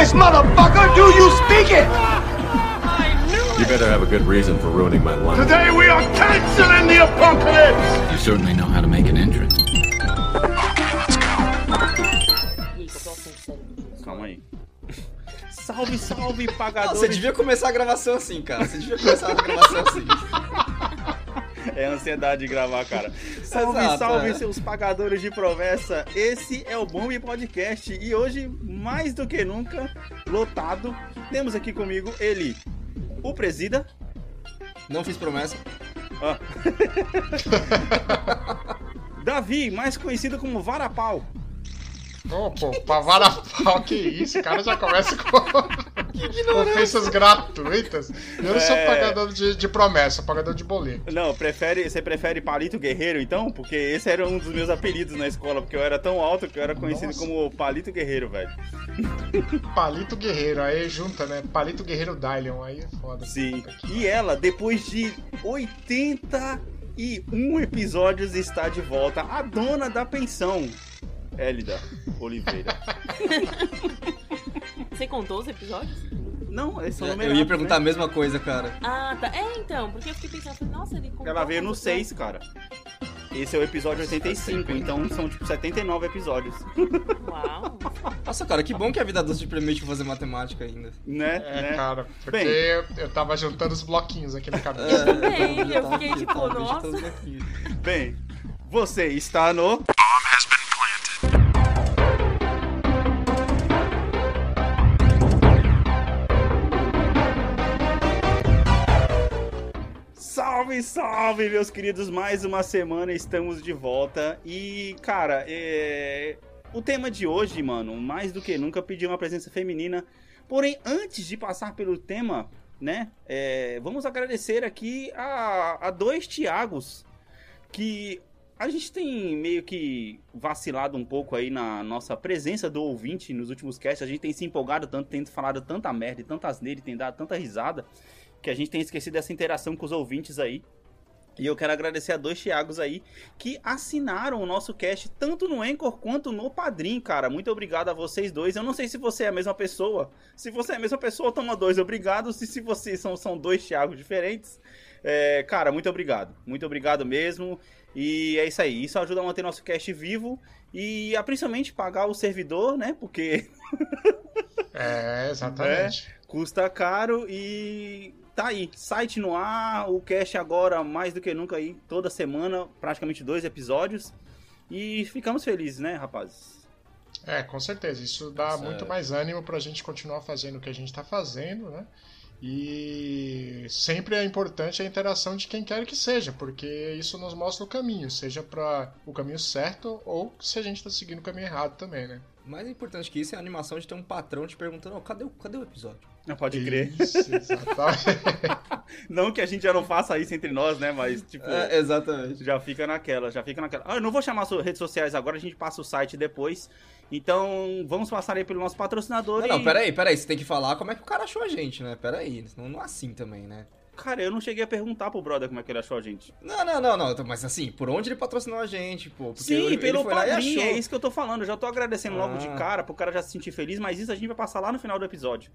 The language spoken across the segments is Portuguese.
English, motherfucker! Do you speak it? You better have a good reason for ruining my life. Today we are canceling the apocalypse! You certainly know how to make an entrance. Aí, qual que é o assunto sério do dia? Calma aí. Salve, salve, Não, você devia começar a gravação assim, cara. Você devia começar a gravação assim. É ansiedade de gravar, cara. Salve, Exato, salve, é. seus pagadores de promessa. Esse é o Bombe Podcast e hoje, mais do que nunca, lotado. Temos aqui comigo ele, o Presida. Não fiz promessa. Ó. Davi, mais conhecido como Varapau. Ô, pô, pra vara pau, que isso? O cara já começa com ofensas gratuitas. Eu não sou É. pagador de, de promessa, pagador de boleto. Não, prefere, você prefere Palito Guerreiro então? Porque esse era um dos meus apelidos na escola, porque eu era tão alto que eu era conhecido Nossa. como Palito Guerreiro, velho. Palito Guerreiro, aí junta, né? Palito Guerreiro Dylion, aí é foda. Sim. E ela, depois de 81 episódios, está de volta. A dona da pensão, Hélida Oliveira. Você contou os episódios? Não, esse é o Eu ia perguntar a né? mesma coisa, cara. Ah, tá. É, então, porque eu fiquei pensando, falei, nossa, ele contou. Ela veio no quantos 6, cara. Esse é o episódio 85, então são tipo 79 episódios. Uau. Nossa, cara, que bom que a vida doce te permite fazer matemática ainda. Né? É, né? cara, porque Bem. eu, eu tava juntando os bloquinhos aqui na cabeça. também, eu tava- fiquei tipo, nossa. Bem, você está no. Salve, meus queridos! Mais uma semana estamos de volta. E, cara, é... o tema de hoje, mano, mais do que nunca pediu uma presença feminina. Porém, antes de passar pelo tema, né, é, vamos agradecer aqui a, a dois Tiagos que a gente tem meio que vacilado um pouco aí na nossa presença do ouvinte nos últimos casts. A gente tem se empolgado tanto, tem falado tanta merda e tantas nele, tem dado tanta risada, que a gente tem esquecido dessa interação com os ouvintes aí. E eu quero agradecer a dois Thiagos aí que assinaram o nosso cast tanto no Anchor quanto no Padrim, cara. Muito obrigado a vocês dois. Eu não sei se você é a mesma pessoa. Se você é a mesma pessoa, toma dois obrigado. Se, se vocês são, são dois Thiagos diferentes, é, cara, muito obrigado. Muito obrigado mesmo. E é isso aí. Isso ajuda a manter nosso cast vivo e a principalmente pagar o servidor, né? Porque É, exatamente. custa caro e tá aí. Site no ar, o cast agora mais do que nunca aí, toda semana, praticamente dois episódios. E ficamos felizes, né, rapazes? É, com certeza. Isso dá Certo. muito mais ânimo pra gente continuar fazendo o que a gente tá fazendo, né? E sempre é importante a interação de quem quer que seja, porque isso nos mostra o caminho, seja para o caminho certo ou se a gente tá seguindo o caminho errado também, né? Mais importante que isso é a animação de ter um patrão te perguntando, "Ó, cadê, o, cadê o episódio? Não pode crer. Isso, exatamente. Não que a gente já não faça isso entre nós, né? Mas, tipo, É, exatamente. já fica naquela, já fica naquela. Ah, eu não vou chamar suas redes sociais agora, a gente passa o site depois. Então, vamos passar aí pelo nosso patrocinador Não, e... não, peraí, peraí. Você tem que falar como é que o cara achou a gente, né? Peraí. Não, não é assim também, né? Cara, eu não cheguei a perguntar pro brother como é que ele achou a gente. Não, não, não, não. Mas assim, por onde ele patrocinou a gente, pô? Porque Sim, ele, pelo ele foi lá e padrinho, é isso que eu tô falando. Eu já tô agradecendo logo de Ah. cara pro cara já se sentir feliz, mas isso a gente vai passar lá no final do episódio.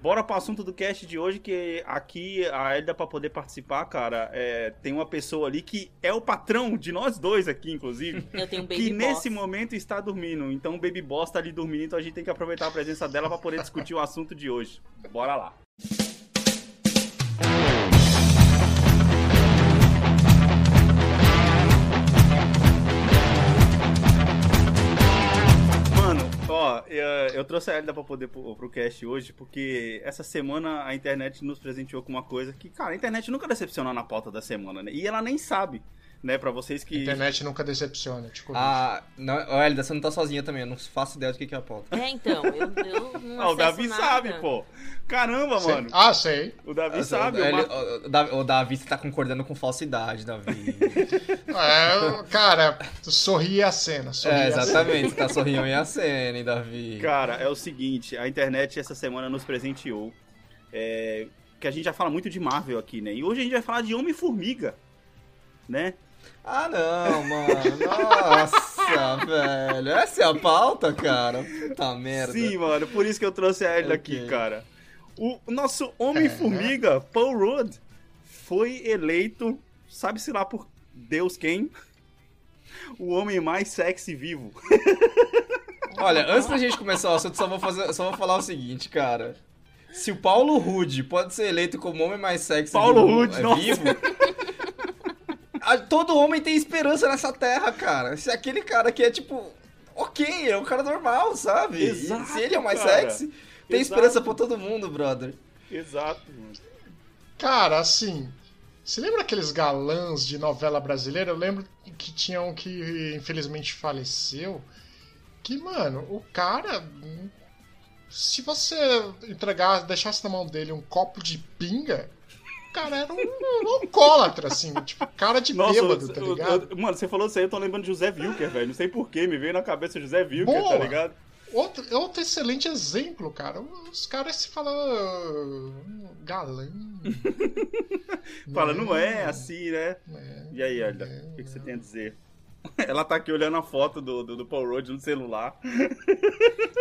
Bora pro assunto do cast de hoje, que aqui a Elida, pra poder participar, cara, é, tem uma pessoa ali que é o patrão de nós dois aqui, inclusive. Eu tenho um baby que boss. nesse momento está dormindo. Então o Baby Boss tá ali dormindo, então a gente tem que aproveitar a presença dela pra poder discutir o assunto de hoje. Bora lá. Ó, eu, trouxe a Elida pra poder pro, pro cast hoje, porque essa semana a internet nos presenteou com uma coisa que, cara, a internet nunca decepciona na pauta da semana, né? E ela nem sabe, né? Pra vocês que. Internet nunca decepciona, te corrijo. Ah, não, ó, Elida, você não tá sozinha também. Eu não faço ideia do que que é a pauta. É, então, eu, eu não Ah, o Davi nada. sabe, pô. Caramba, Sei- mano. Ah, sei. O Davi sabe. ele- Mar- o- Davi, o Davi, você tá concordando com falsidade, Davi. É, cara, tu sorri a cena. Sorri é, a cena. exatamente. Você tá sorrindo em a cena, hein, Davi? Cara, é o seguinte, a internet essa semana nos presenteou. é, que a gente já fala muito de Marvel aqui, né? E hoje a gente vai falar de Homem-Formiga, né? Ah, não, mano. Nossa. Velho. Essa é a pauta, cara? Puta merda. Sim, mano, por isso que eu trouxe a ele aqui, Ok. cara. O nosso Homem-Formiga, Paul Rudd, foi eleito, sabe-se lá por Deus quem? O homem mais sexy vivo. Olha, antes da gente começar o assunto, só vou, fazer, só vou falar o seguinte, cara. Se o Paulo Rude pode ser eleito como homem mais sexy Paulo vivo, Rude, é nossa. vivo, todo homem tem esperança nessa terra, cara. Se aquele cara que é tipo, ok, é um cara normal, sabe? Exato, se ele é o mais cara. sexy, tem Exato. esperança pra todo mundo, brother. Exato, mano. Cara, assim. Você lembra aqueles galãs de novela brasileira? Eu lembro que tinha um que infelizmente faleceu. Que, mano, o cara. Se você entregar, deixasse na mão dele um copo de pinga, cara era um, um alcoólatra, assim, tipo, cara de Nossa, bêbado, eu- tá eu- ligado? eu- mano, você falou isso aí, eu tô lembrando de José Wilker, velho. Não sei porquê, me veio na cabeça José Wilker, Boa. tá ligado? Outro, outro excelente exemplo, cara. Os caras se falam. "Ah, Galã. Fala, não é assim, né? É, E aí, Elda, o que, que você tem a dizer? Ela tá aqui olhando a foto do, do, do Paul Rudd no celular.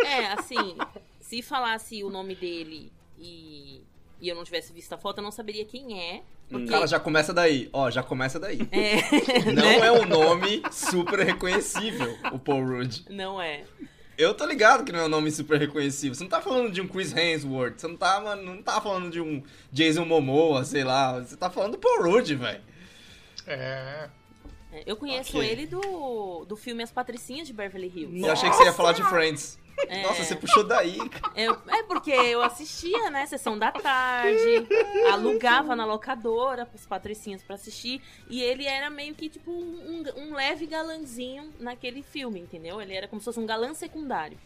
É, assim, se falasse o nome dele e, e eu não tivesse visto a foto, eu não saberia quem é. Porque... Cara, já começa daí. Ó, já começa daí. É, Não né? é um nome super reconhecível, o Paul Rudd. Não é. Eu tô ligado que não é um nome super reconhecível. Você não tá falando de um Chris Hemsworth, você não tá, mano, não tá falando de um Jason Momoa, sei lá. Você tá falando do Paul Rudd, velho. É. É, Eu conheço Ok. ele do, do filme As Patricinhas de Beverly Hills. Eu achei que você ia falar de Friends. É. Nossa, você puxou daí. É, é porque eu assistia, né? Sessão da tarde, alugava na locadora as patricinhas pra assistir. E ele era meio que tipo um, um- leve galanzinho naquele filme, entendeu? Ele era como se fosse um galã secundário.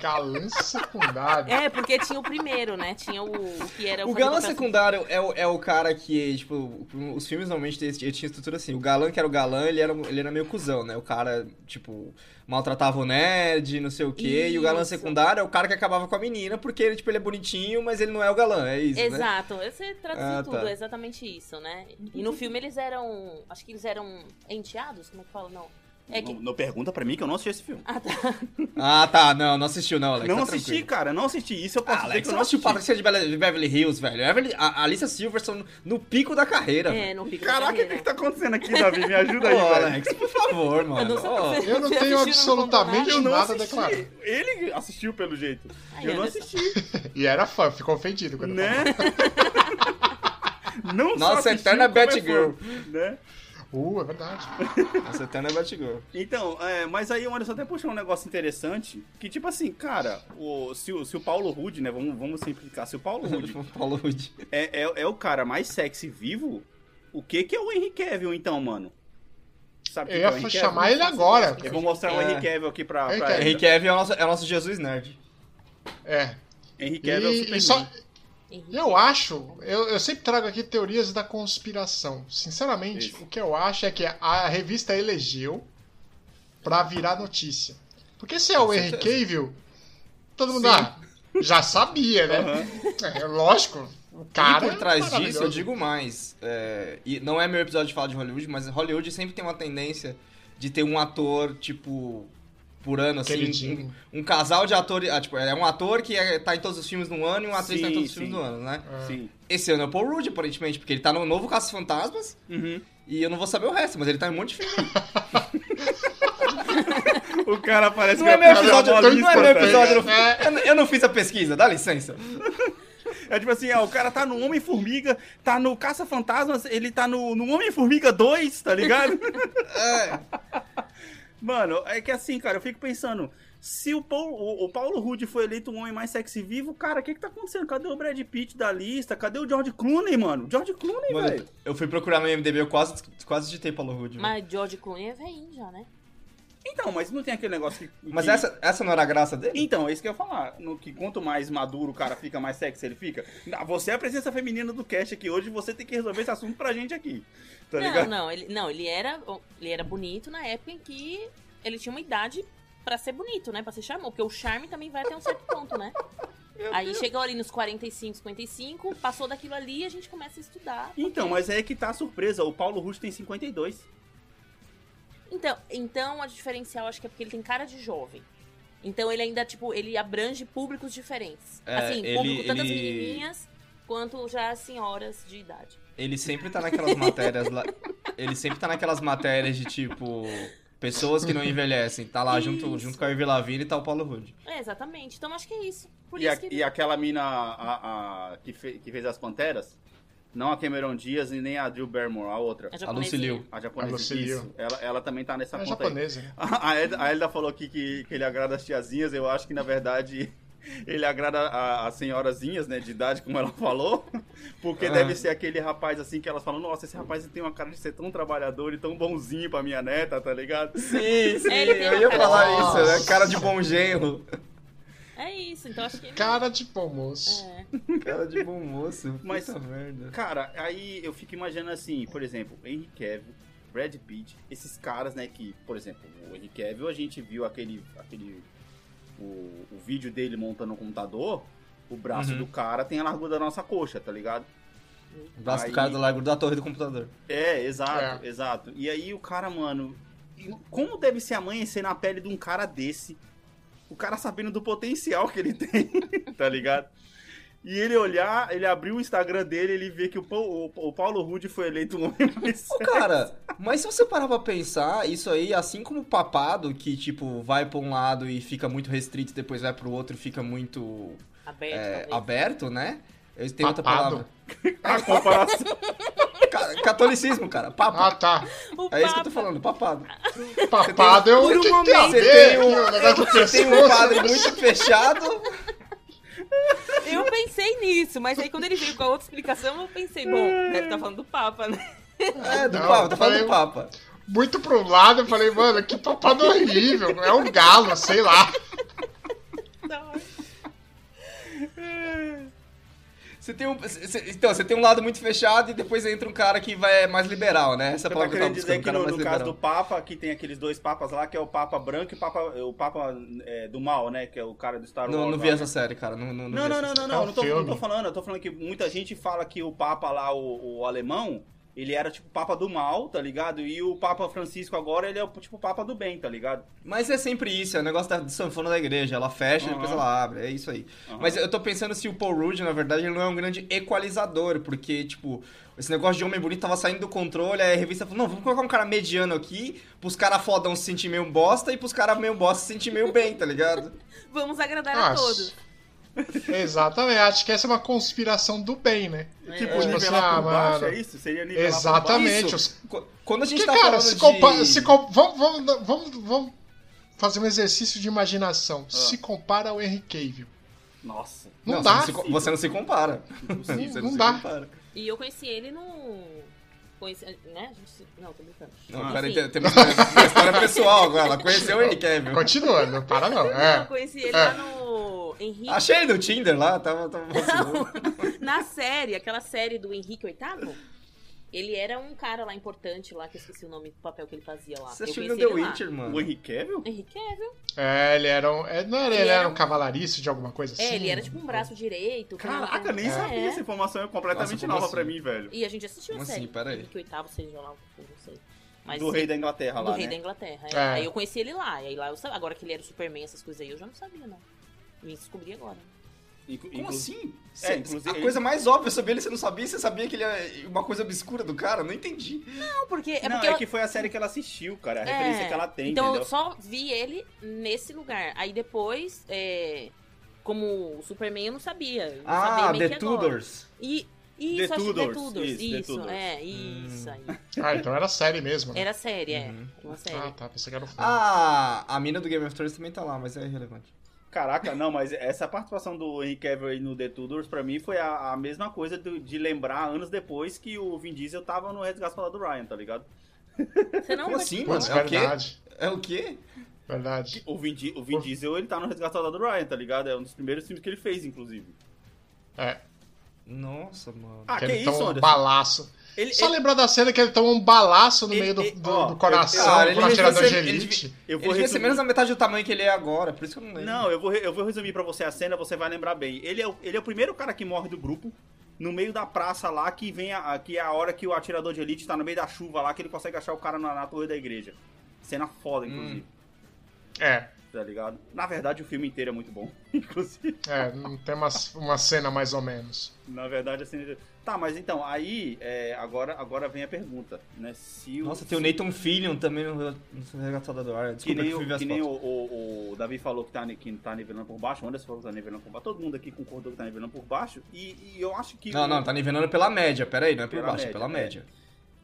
Galã secundário. É, porque tinha o primeiro, né? Tinha o, o que era O fazer galã secundário é o, é o cara que, tipo, os filmes normalmente tinha estrutura assim. O galã que era o galã, ele era, ele era meio cuzão, né? O cara, tipo, maltratava o nerd, não sei o quê. E o galã Isso. secundário é o cara que acabava com a menina, porque ele, tipo, ele é bonitinho, mas ele não é o galã, é isso, né? Exato, você traduziu Ah, tudo, tá. é exatamente isso, né? E no filme eles eram. Acho que eles eram enteados, como é que fala? Não. É que. Não, não pergunta pra mim que eu não assisti esse filme. Ah, tá. Ah, tá. Não, não assistiu não, Alex. não tá assisti, tranquilo. cara, não assisti. Isso eu posso Ah, dizer Alex, que eu não assisti. Patricia de Beverly Hills, velho. A, Evelyn- a a Alicia Silverstone no pico da carreira. É, não fica Caraca, o que, que tá acontecendo aqui, Davi? Me ajuda aí, Ô, velho. Alex, por favor, mano. não Eu não tenho assistiu, não contou absolutamente Eu não nada a declarar. Ele assistiu pelo jeito. Ai, eu não assisti, E era fã, ficou ofendido quando né? não só Nossa assistiu, eterna é Batgirl. Né? Uh, é verdade. Nossa, Eterna Batgirl. Então, é, mas aí o Anderson até puxou um negócio interessante, que tipo assim, cara, o, se, o, se o Paulo Rude, né, vamos, vamos simplificar, se o Paulo Rude Paulo Rudd. é, é, é o cara mais sexy vivo, o que que é o Henry Cavill então, mano? Sabe o Eu que que é o ia Henry chamar Cavill? ele agora. Eu vou mostrar o É. Henry Cavill aqui pra, Henry pra. Henry Cavill é o nosso, é o nosso Jesus Nerd. É. Henry Cavill é o E, Superman. e só. Eu acho, eu, eu sempre trago aqui teorias da conspiração. Sinceramente, Isso. o que eu acho é que a revista elegeu pra virar notícia. Porque se é o Henry Cavill, todo mundo ah, já sabia, né? Aham. É lógico. O cara e por trás é disso, eu digo mais. é, e não é meu episódio de falar de Hollywood, mas Hollywood sempre tem uma tendência de ter um ator, tipo, por ano, assim. Um, um casal de atores. Ah, tipo, é um ator que é- tá em todos os filmes no ano e uma atriz tá em Sim, todos os sim. filmes no ano, né? Sim. Esse ano é o Paul Rudd, aparentemente, porque ele tá no novo Caça Fantasmas Uhum. e eu não vou saber o resto, mas ele tá em um monte de filme. O cara parece Não é que meu vai fazer episódio, uma não é lista, meu episódio. ligado? Eu, não- eu não fiz a pesquisa, dá licença. É tipo assim, ó, o cara tá no Homem-Formiga, tá no Caça-Fantasmas, ele tá no, no Homem-Formiga 2, tá ligado? É, Mano, é que assim, cara, eu fico pensando, se o Paulo, o, o Paulo Rudd foi eleito um homem mais sexy vivo, cara, o que que tá acontecendo? Cadê o Brad Pitt da lista? Cadê o George Clooney, mano? George Clooney, velho. eu fui procurar no IMDB, eu quase, quase digitei Paulo Rudd. velho. Mas George Clooney é velhinho já, né? Então, mas não tem aquele negócio que... Mas que- essa, essa não era a graça dele? Então, é isso que eu ia falar. No, que quanto mais maduro o cara fica, mais sexy ele fica. Ah, Você é a presença feminina do cast aqui hoje, você tem que resolver esse assunto pra gente aqui. Tá não, ligado? não, ele, não, ele era, ele era bonito na época em que ele tinha uma idade pra ser bonito, né? Pra ser charmoso. Porque o charme também vai até um certo ponto, né? Aí chegou ali nos 45, 55, passou daquilo ali e a gente começa a estudar. Então, porque- mas é que tá a surpresa. O Paulo Rudd tem 52. Então, então a diferencial acho que é porque ele tem cara de jovem. Então ele ainda, tipo, ele abrange públicos diferentes. É, assim, ele- público tanto as menininhas quanto já as senhoras de idade. Ele sempre tá naquelas matérias lá. Ele sempre tá naquelas matérias de tipo. Pessoas que não envelhecem. Tá lá junto, Isso. junto com a Ivy Lavigne e tá o Paulo Rudd. É, exatamente. Então acho que é isso. Por E, isso a- que e aquela mina a, a- que, fe- que fez as Panteras, não a Cameron Diaz e nem a Drew Barrymore, a outra. a A Lucy Liu. A japonesa. A Lucy Liu. Isso. Ela, ela também tá nessa É conta japonesa, né? aí. A Elda, a Elda falou aqui que, que ele agrada as tiazinhas, eu acho que na verdade ele agrada as senhorazinhas, né, de idade, como ela falou, porque Ah. deve ser aquele rapaz assim que elas falam, nossa, esse rapaz tem uma cara de ser tão trabalhador e tão bonzinho pra minha neta, tá ligado? Sim, sim. Ele tem eu ia cara falar de- isso, né? Cara de bom genro. É isso, então acho que. Cara de bom moço. É. Cara de bom moço. Mas- Puta merda. Cara, aí eu fico imaginando assim, por exemplo, Henry Cavill, Brad Pitt, esses caras, né, que, por exemplo, o Henry Cavill, a gente viu aquele, aquele, o, o vídeo dele montando um computador, o braço Uhum. do cara tem a largura da nossa coxa, tá ligado? O braço Aí- do cara do largo da torre do computador. É, exato, É. exato. E aí o cara, mano, como deve ser amanhecer na pele de um cara desse? O cara sabendo do potencial que ele tem, tá ligado? E ele olhar, ele abriu o Instagram dele, ele vê que o, Pau- o, o Paulo Rude foi eleito um homem mais Ô, cara, mas se você parar pra pensar, isso aí, assim como o papado, que, tipo, vai pra um lado e fica muito restrito, depois vai pro outro e fica muito Aberto. é, aberto, né? Eu tenho outra Papado? palavra. A comparação. Ca- Catolicismo, cara. Papa. Ah, tá. O é isso que eu tô Papa- falando, papado. Papado eu. Por um O tem a momento- Você ver tem um- Você tem um padre muito fechado. Eu pensei nisso, mas aí quando ele veio com a outra explicação, eu pensei, bom, deve estar falando do Papa, né? É, do Não, Papa, tô falando do Papa. Muito pro lado, eu falei, mano, que papado horrível. É um galo, sei lá. Você tem um, você- então, você tem um lado muito fechado e depois entra um cara que vai é mais liberal, né? Essa é Você a tá palavra que eu tava querendo buscando, dizer um que cara no, no caso liberal. do Papa, que tem aqueles dois papas lá, que é o Papa branco e o Papa, o Papa é, do mal, né? Que é o cara do Star Wars. Não, não lá, vi né? essa série, cara. Não, não, Não, não, não, série. não, não, É um não, tô, não tô falando, eu tô falando que muita gente fala que o Papa lá, o, o alemão, ele era tipo Papa do mal, tá ligado? E o Papa Francisco agora, ele é o tipo Papa do bem, tá ligado? Mas é sempre isso, é o negócio da sanfona da igreja. Ela fecha e depois ela abre, é isso aí. Aham. Mas eu tô pensando se o Paul Rudd, na verdade, ele não é um grande equalizador, porque, tipo, esse negócio de homem bonito tava saindo do controle, aí a revista falou, não, vamos colocar um cara mediano aqui, pros caras fodão se sentir meio bosta e pros caras meio bosta se sentir meio bem, tá ligado? Vamos agradar a todos. Exatamente, acho que essa é uma conspiração do bem, né? Tipo, tipo nivelar assim, por ah, baixo, mano. é isso? Seria nivelar Exatamente. Os- Quando a gente Porque, tá cara, falando se de... se vamos, vamos, vamos, vamos fazer um exercício de imaginação. Ah. Se compara ao Henry Cavill. Nossa. Não, Não, dá. Você não, se, você não se compara. Não se dá. compara. E eu conheci ele no. Conheci, né? A gente se- Não, tô brincando. Não, Ah. peraí, Enfim. tem, tem uma, história, pessoal agora. Ela conheceu o Henry Cavill. Continua, não para não. Não, eu É. conheci ele É. lá no Henrique. Achei no Tinder lá, tava, tava vacilando. Na série, aquela série do Henrique VIII, ele era um cara lá importante lá, que eu esqueci o nome do papel que ele fazia lá. Você assistiu The ele lá. Witcher, mano? O Henry Cavill? Henrique Cavill. É, ele era um. é, não era, ele, Ele era era um um- cavalariço de alguma coisa assim. É, ele era tipo um braço direito. que Caraca, tem- nem É. sabia. Essa informação é completamente Nossa, nova assim? pra mim, velho. E a gente assistiu Como a série. assim? Pera aí. Henrique VIII, seja lá, não sei. Mas, Do rei da Inglaterra do lá, rei né? da Inglaterra. é. É. Aí eu conheci ele lá. E aí lá eu sabia. Agora que ele era o Superman, essas coisas aí, eu já não sabia, não. Vim descobrir agora. Inclu- Como assim? É, Cê- a coisa mais óbvia sobre ele, você não sabia? Você sabia que ele é uma coisa obscura do cara? Não entendi. Não, porque. É não, porque é eu- que foi a série que ela assistiu, cara. A É, referência que ela tem, Então entendeu? eu só vi ele nesse lugar. Aí depois, é, como o Superman, eu não sabia. Eu Ah, sabia The que agora. Tudors. E, isso, The acho que The Tudors, Tudors. isso, The Isso, Tudors. é, isso aí. Ah, então era série mesmo. né? Era série, é. Uhum. Uma série. Ah, tá. Pensei que era um filme. Ah, a mina do Game of Thrones também tá lá, mas é irrelevante. Caraca, não, mas essa participação do Henry Cavill aí no The Tudors, pra mim, foi a, a mesma coisa do- de lembrar anos depois que o Vin Diesel tava no Resgate do Ryan, tá ligado? Você não Como assim, mano? É o quê? verdade. É o quê? Verdade. O Vin, o Vin Diesel, ele tá no Resgate do Ryan, tá ligado? É um dos primeiros filmes que ele fez, inclusive. É. Nossa, mano. Ah, que que, ele isso, toma um Anderson? balaço. Ele, Só ele- lembrar da cena que ele toma um balaço no Ele- meio do, ele- do- ó, do coração Cara, ele atirador de ele elite. devia- Eu Ele vou resumir. menos da metade do tamanho que ele é agora, por isso que eu não lembro. Não, eu vou, eu vou resumir pra você a cena, você vai lembrar bem. Ele é, o, ele é o primeiro cara que morre do grupo, no meio da praça lá, que vem a, que é a hora que o atirador de elite tá no meio da chuva lá, que ele consegue achar o cara na, na torre da igreja. Cena foda, inclusive. É, Tá ligado? Na verdade, o filme inteiro é muito bom. Inclusive. é, tem uma, uma cena mais ou menos. Na verdade, a cena. Tá, mas então, aí, é, agora, agora vem a pergunta, né? Se o. Nossa, tem o Nathan Fillion também no, no Regatada do Ar. Que Desculpa nem, que eu fui ver o, as que nem o, o, o Davi falou que tá, que tá nivelando por baixo, o Anderson falou que tá nivelando por baixo, todo mundo aqui concordou que tá nivelando por baixo, e, e eu acho que. Não, não, tá nivelando pela média. Pera aí, não é por Pela baixo, é média, pela é. média.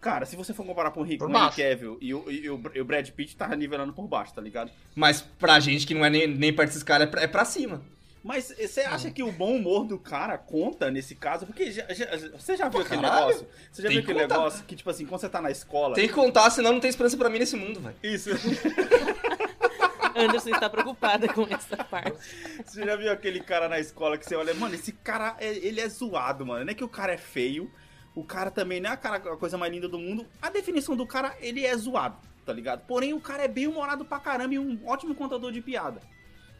Cara, se você for comparar com o Por com o. Cavill e o, e, o, e o Brad Pitt, tá nivelando por baixo, tá ligado? Mas pra gente que não é nem, nem perto desses caras, é pra, é pra cima. Mas você acha que o bom humor do cara conta nesse caso? Porque já- já- você já viu aquele caralho. negócio? Você já Tem viu que aquele contar. negócio que, tipo assim, quando você tá na escola. Tem que contar, senão não tem esperança pra mim nesse mundo, velho. Isso. Anderson está preocupada com essa parte. Você já viu aquele cara na escola que você olha, mano, esse cara, é- ele é zoado, mano. Não é que o cara é feio, o cara também não é a, cara, a coisa mais linda do mundo. A definição do cara, ele é zoado, tá ligado? Porém, o cara é bem humorado pra caramba e um ótimo contador de piada,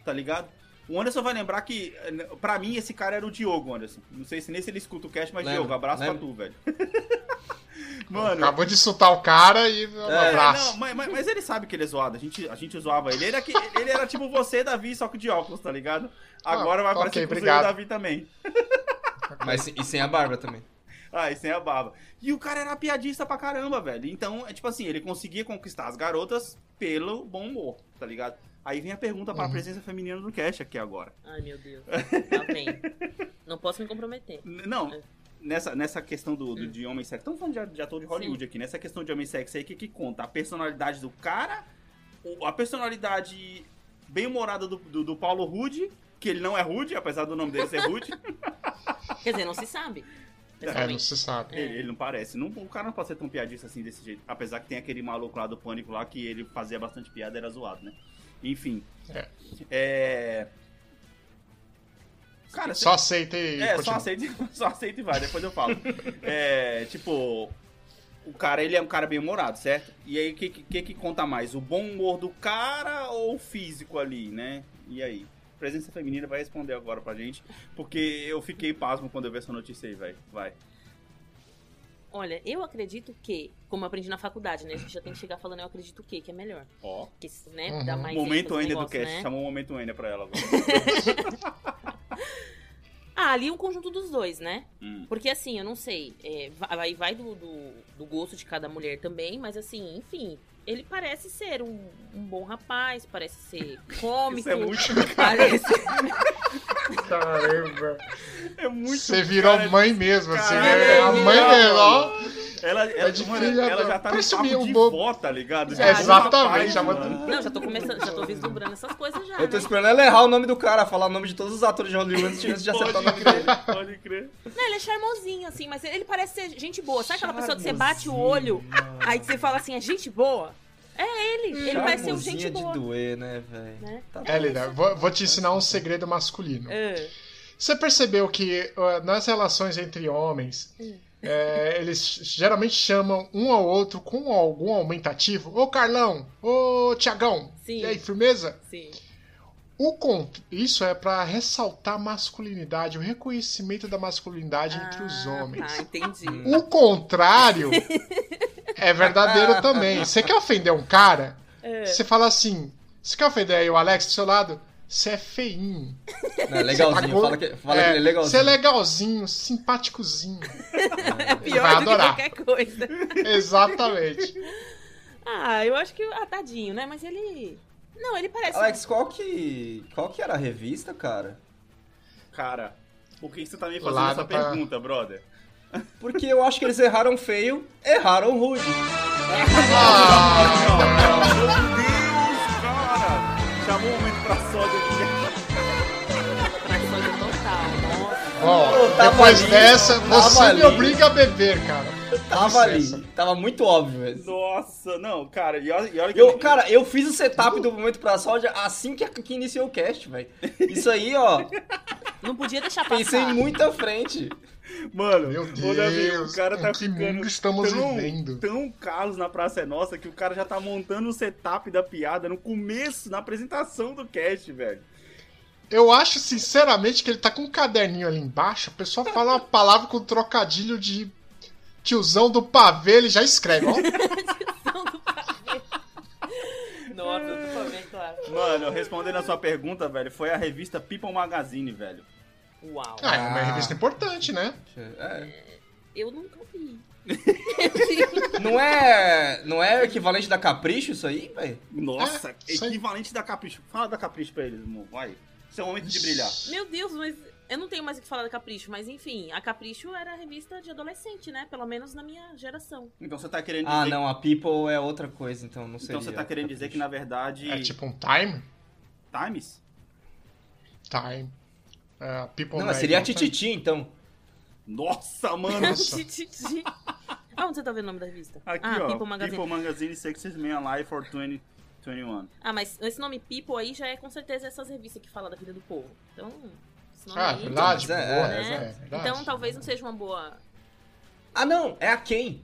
tá ligado? O Anderson vai lembrar que, eh, pra mim, esse cara era o Diogo, Anderson. Não sei se nem se ele escuta o cast, mas Lembro, Diogo, abraço lembro. pra tu, velho. Mano, Acabou de insultar o cara e um É, abraço. não, mas, mas- mas ele sabe que ele é zoado. A gente, a gente zoava ele. Ele era, que- ele era tipo você, Davi, só que de óculos, tá ligado? Agora vai Ah, ok, aparecer com o obrigado. Davi também. Mas e sem a Bárbara também. Ah, e sem a barba. E o cara era piadista pra caramba, velho. Então, é tipo assim, ele conseguia conquistar as garotas pelo bom humor, tá ligado? Aí vem a pergunta Uhum. para a presença feminina do cast aqui agora. Ai, meu Deus. Tá bem. Não posso me comprometer. N- Não, É. nessa, nessa questão do, do- de homem sexy. Estamos falando de, de ator de Hollywood aqui. Nessa questão de homem sexy aí, o que, que conta? A personalidade do cara, a personalidade bem humorada do, do, do Paulo Rude, que ele não é rude, apesar do nome dele ser rude. Quer dizer, não se sabe. É, não se sabe. Ele, ele não parece. Não, o cara não pode ser tão piadista assim desse jeito. Apesar que tem aquele maluco lá do Pânico lá que ele fazia bastante piada era zoado, né? Enfim. É. É. Cara, Só aceita e É, só aceita, só aceita e vai, depois eu falo. é, tipo, o cara, ele é um cara bem humorado, certo? E aí, o que, que que conta mais? O bom humor do cara ou o físico ali, né? E aí? Presença feminina vai responder agora pra gente, porque eu fiquei pasmo quando eu vi essa notícia aí, velho. Vai. Olha, eu acredito que, como eu aprendi na faculdade, né? A gente já tem que chegar falando eu acredito que, que é melhor. Ó. Que, né, Uhum. dá mais Momento Enya do cast. né? Chamou o momento Enya pra ela agora. Ah, ali um conjunto dos dois, né? Hum. Porque assim, eu não sei, é, vai, vai do, do, do gosto de cada mulher também, mas assim, enfim, ele parece ser um, um bom rapaz, parece ser cômico. Isso é muito, Parece. Caramba. é muito Você virou cara- mãe mesmo, assim. Né? A mãe não, mesmo, ó. Ela, ela, de mano, filha, ela já tá no papo um de bobo. vó, tá ligado? De É, bom exatamente, já Não, já tô começando, já tô vislumbrando essas coisas já. Eu tô né? esperando ela errar o nome do cara, falar o nome de todos os atores de Hollywood antes de antes de acertar o nome dele. Pode crer. Não, ele é charmosinho, assim, mas ele parece ser gente boa. Sabe aquela pessoa que você bate o olho, aí que você fala assim, é gente boa? É ele, ele parece ser um gente Charmosinha boa. de doer, né, velho? Né? Tá É, Lina, vou, vou te ensinar um segredo masculino. É. Você percebeu que uh, nas relações entre homens, é, eles geralmente chamam um ao outro com algum aumentativo? Ô Carlão, ô Tiagão, e aí, firmeza? Sim. O Isso é pra ressaltar a masculinidade, o reconhecimento da masculinidade entre os Ah, homens. Tá, entendi. O contrário é verdadeiro também. Você quer ofender um cara? É. Você fala assim. Você quer ofender aí o Alex do seu lado? Você é feinho. Não, é legalzinho, Pagou- fala que, fala que ele é legalzinho. Você é legalzinho, simpáticozinho. É pior vai do que adorar. qualquer coisa. Exatamente. Ah, eu acho que. Ah, tadinho, né? Mas ele. Não, ele parece. Alex, qual que, qual que era a revista, cara? Cara, por que você tá me fazendo Lá essa pra- pergunta, brother? Porque eu acho que eles erraram feio, erraram rude. Meu Deus, cara! Chamou o pra sódio aqui. Trações total. Nossa. Ó, tava depois ali, dessa, você me ali. obriga a beber, cara. Tava ali, tava muito óbvio. velho. Nossa, não, cara, e olha, e olha que Eu, cara, eu fiz o setup do momento pra sódia assim que, que iniciou o cast, velho. Isso aí, ó, Não podia deixar passar. pensei muito à frente. Mano, Meu ô, Davi, Deus, o cara tá que ficando mundo estamos tão, vivendo? tão Carlos na Praça é Nossa que o cara já tá montando o setup da piada no começo, na apresentação do cast, velho. Eu acho, sinceramente, que ele tá com um caderninho ali embaixo. A pessoa fala uma palavra com trocadilho de tiozão do pavê, ele já escreve, ó. cara. Mano, respondendo a sua pergunta, velho, foi a revista People Magazine, velho. Uau. Ah, é uma Ah. revista importante, né? É. Eu nunca vi. Não é. Não é o equivalente da Capricho isso aí, velho? Nossa, É, equivalente da Capricho. Fala da Capricho pra eles, amor. Vai. Esse é o momento de brilhar. Meu Deus, mas eu não tenho mais o que falar da Capricho, mas enfim, a Capricho era a revista de adolescente, né? Pelo menos na minha geração. Então você tá querendo Ah, dizer... não, a People é outra coisa, então não sei. Então você tá querendo dizer que, na verdade... É tipo um time? Times? Time. É, people Não, Mag seria a é. Tititi, então. Nossa, mano. Nossa. Tititi. Aonde você tá vendo o nome da revista? Aqui, ah, ó. People Magazine. People Magazine Sexes Men Alive for 2021. Ah, mas esse nome People aí já é com certeza essas revistas que falam da vida do povo. Então, esse nome Ah, aí... verdade. Mas é, boa, é, né? né? É, verdade. Então talvez não seja uma boa... Ah, não, é a quem?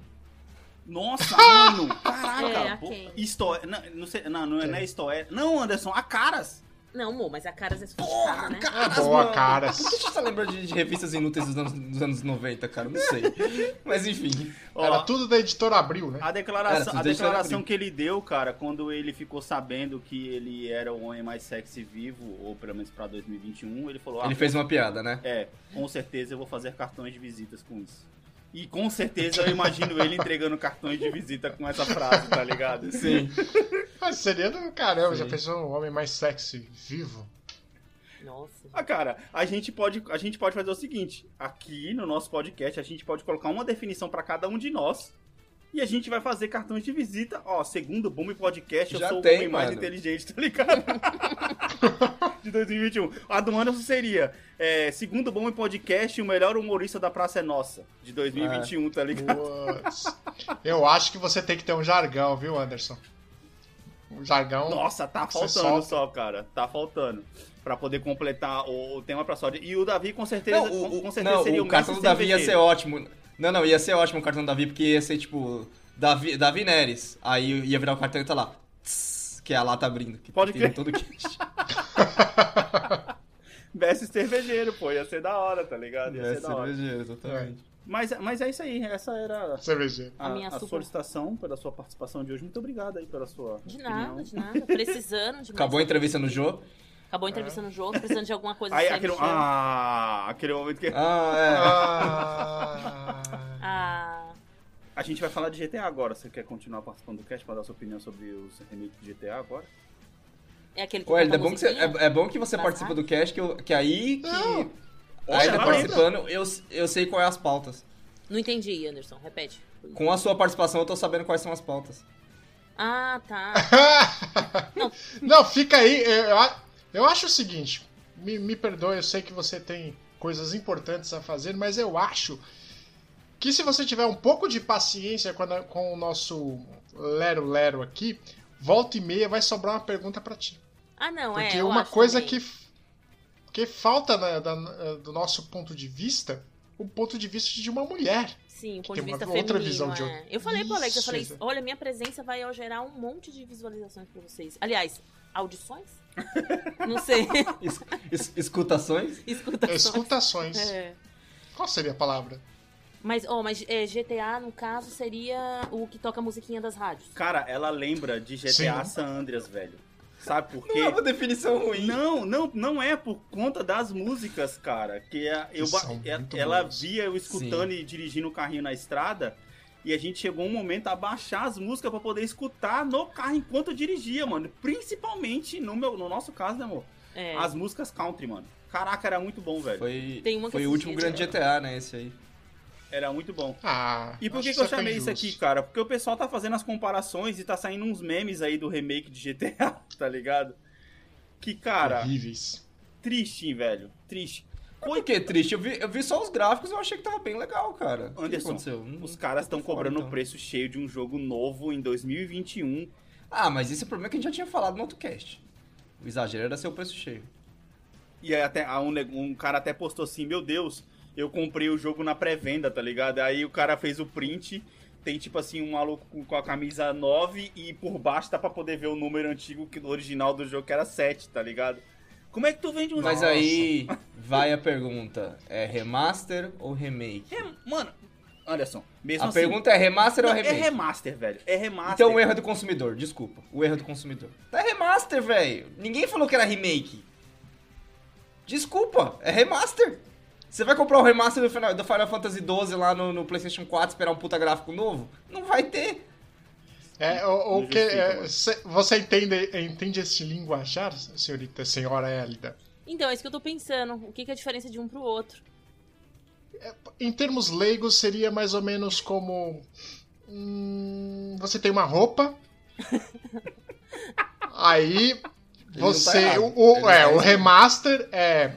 Nossa, mano. Caraca. É, a quem? Isto... Não, não, sei, não, não, é, não é é. Não, Anderson, a Caras. Não, amor, mas a Caras é sofisticada, né? É boa, cara. Por que gente tá lembrando de, de revistas inúteis dos anos, dos anos 90, cara? Não sei. Mas enfim. Ó, Era tudo da editora Abril, né? A declaração, a declaração que ele deu, cara, quando ele ficou sabendo que ele era o homem mais sexy vivo, ou pelo menos pra 2021, ele falou: ah, Ele fez uma piada, né? É, com certeza eu vou fazer cartões de visitas com isso. E com certeza eu imagino ele entregando cartões de visita com essa frase, tá ligado? Sim. Mas seria do caramba, Sim. já pensou um homem mais sexy vivo? Nossa. Ah, cara, a gente pode, a gente pode fazer o seguinte: aqui no nosso podcast, a gente pode colocar uma definição pra cada um de nós. E a gente vai fazer cartões de visita. Ó, segundo o Boom Podcast, eu Já sou o tem, homem mais inteligente, tá ligado? de 2021. A do Anderson seria: é, segundo o Boom Podcast, o melhor humorista da Praça é Nossa, de 2021, tá ligado? Eu acho que você tem que ter um jargão, viu, Anderson? Um jargão. Nossa, tá faltando só, cara. Tá faltando. Pra poder completar o, o tema pra só. E o Davi, com certeza, Não, com, o, com o, certeza não, seria o cartão do Davi ia ser ótimo. Não, não, ia ser ótimo o cartão do Davi, porque ia ser tipo. Davi, Davi Neres. Aí ia virar o cartão e tá lá. tss, que é a lata abrindo. Que Pode tem crer. todo cast. Mestre cervejeiro, pô. Ia ser da hora, tá ligado? Ia É, ser da hora. cervejeiro, exatamente. Mas, mas é isso aí. Essa era Cervejeiro. a, A minha a solicitação pela sua participação de hoje. Muito obrigado aí pela sua De opinião. nada, de nada. Precisando de Acabou a entrevista no Jô. Acabou a entrevista no jogo, precisando de alguma coisa Aí, aquele, ah, aquele momento que... Ah, Ah, Ah, A gente vai falar de GTA agora. Você quer continuar participando do cast pra dar sua opinião sobre os remakes de GTA agora? é aquele que é. Ué, é bom que você, é, é bom que você participa do cast, que, eu- que aí que. Não. Ainda ela participando, eu, eu sei quais as pautas. Não entendi, Anderson, repete. Com a sua participação, eu tô sabendo quais são as pautas. Ah, tá. Não, fica aí. Eu, eu acho o seguinte. Me, me perdoe, eu sei que você tem coisas importantes a fazer, mas eu acho que se você tiver um pouco de paciência com, a- com o nosso Lero Lero aqui, volta e meia vai sobrar uma pergunta pra ti. Ah, não, é. Porque uma coisa também. que, que falta na- da- do nosso ponto de vista, o ponto de vista de uma mulher. Sim, o ponto tem de uma vista outra feminino, visão de é. outro. Eu falei pro Alex, eu Isso, falei, olha, minha presença vai gerar um monte de visualizações pra vocês. Aliás, audições? Não sei. Es- es- escutações? Escutações. Escutações. É. Qual seria a palavra? Mas, ó, mas é, GTA, no caso, seria o que toca a musiquinha das rádios. Cara, ela lembra de GTA Sim. San Andreas, velho. Sabe por Não quê? é uma definição ruim. Não, não, não é por conta das músicas, cara. Que a- eu, são ela- muito ela boas. via eu escutando e dirigindo o carrinho na estrada. E a gente chegou um momento a baixar as músicas pra poder escutar no carro enquanto eu dirigia, mano. Principalmente no, meu, no nosso caso, né, amor? É. As músicas country, mano. Caraca, era muito bom, velho. Foi, Tem uma que foi o último grande GTA, né? Esse aí. Era muito bom. Ah, E por que, que eu chamei isso aqui, cara? Porque o pessoal tá fazendo as comparações e tá saindo uns memes aí do remake de GTA, tá ligado? Que, cara, Horríveis. triste, hein, velho. Triste. Por que triste? Eu vi, eu vi só os gráficos e eu achei que tava bem legal, cara. O que Anderson, aconteceu? Não- Os caras estão fora, cobrando o então. preço cheio de um jogo novo em 2021. Ah, mas esse é o problema que a gente já tinha falado no outro cast. O exagero era ser o preço cheio. E aí até um, um cara até postou assim, meu Deus, eu comprei o jogo na pré-venda, tá ligado? Aí o cara fez o print, tem tipo assim um maluco com, a camisa 9 e por baixo dá pra poder ver o número antigo que original do jogo que era 7, tá ligado? Como é que tu vende um Mas Nossa. aí vai a pergunta: é remaster ou remake? É, mano, Anderson, mesmo A assim... pergunta é remaster Não, ou é remake? remaster, velho. É remaster. Então o erro é do consumidor, desculpa. O erro é do consumidor. Tá remaster, velho. Ninguém falou que era remake. Desculpa, é remaster. Você vai comprar o remaster do Final, do Final Fantasy XII lá no, no PlayStation 4 esperar um puta gráfico novo? Não vai ter. É, o, o Não que, é, você entende, entende esse linguajar, senhorita, senhora Elida? Então, é isso que eu tô pensando. O que, que é a diferença de um pro outro? Em termos leigos, seria mais ou menos como. hum, você tem uma roupa. aí tá você. errado. o, o- não é, tá o remaster é.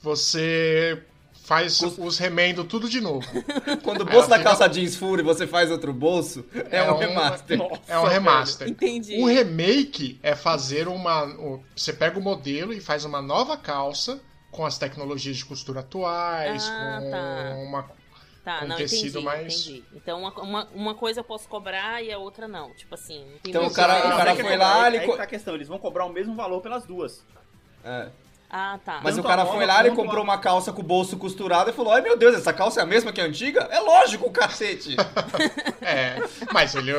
Você faz Cus- os remendos tudo de novo. Quando o bolso Ela da fica- calça jeans fura e você faz outro bolso, é, um, remaster. É um remaster. Entendi. Um remake é fazer uma. o- Você pega o modelo e faz uma nova calça com as tecnologias de costura atuais, Ah, com tá. uma. Tá, com não, tecido entendi, mais- entendi. Então, uma, uma, uma coisa eu posso cobrar e a outra não. Tipo assim, Então, o cara- o cara foi tá- lá, aí- ele aí tá a questão, eles vão cobrar o mesmo valor pelas duas. É. Ah, tá. Mas Tanto o cara foi lá, ele quanto comprou a- uma calça com o bolso costurado e falou: Ai meu Deus, essa calça é a mesma que a antiga? É lógico, cacete! É, mas ele.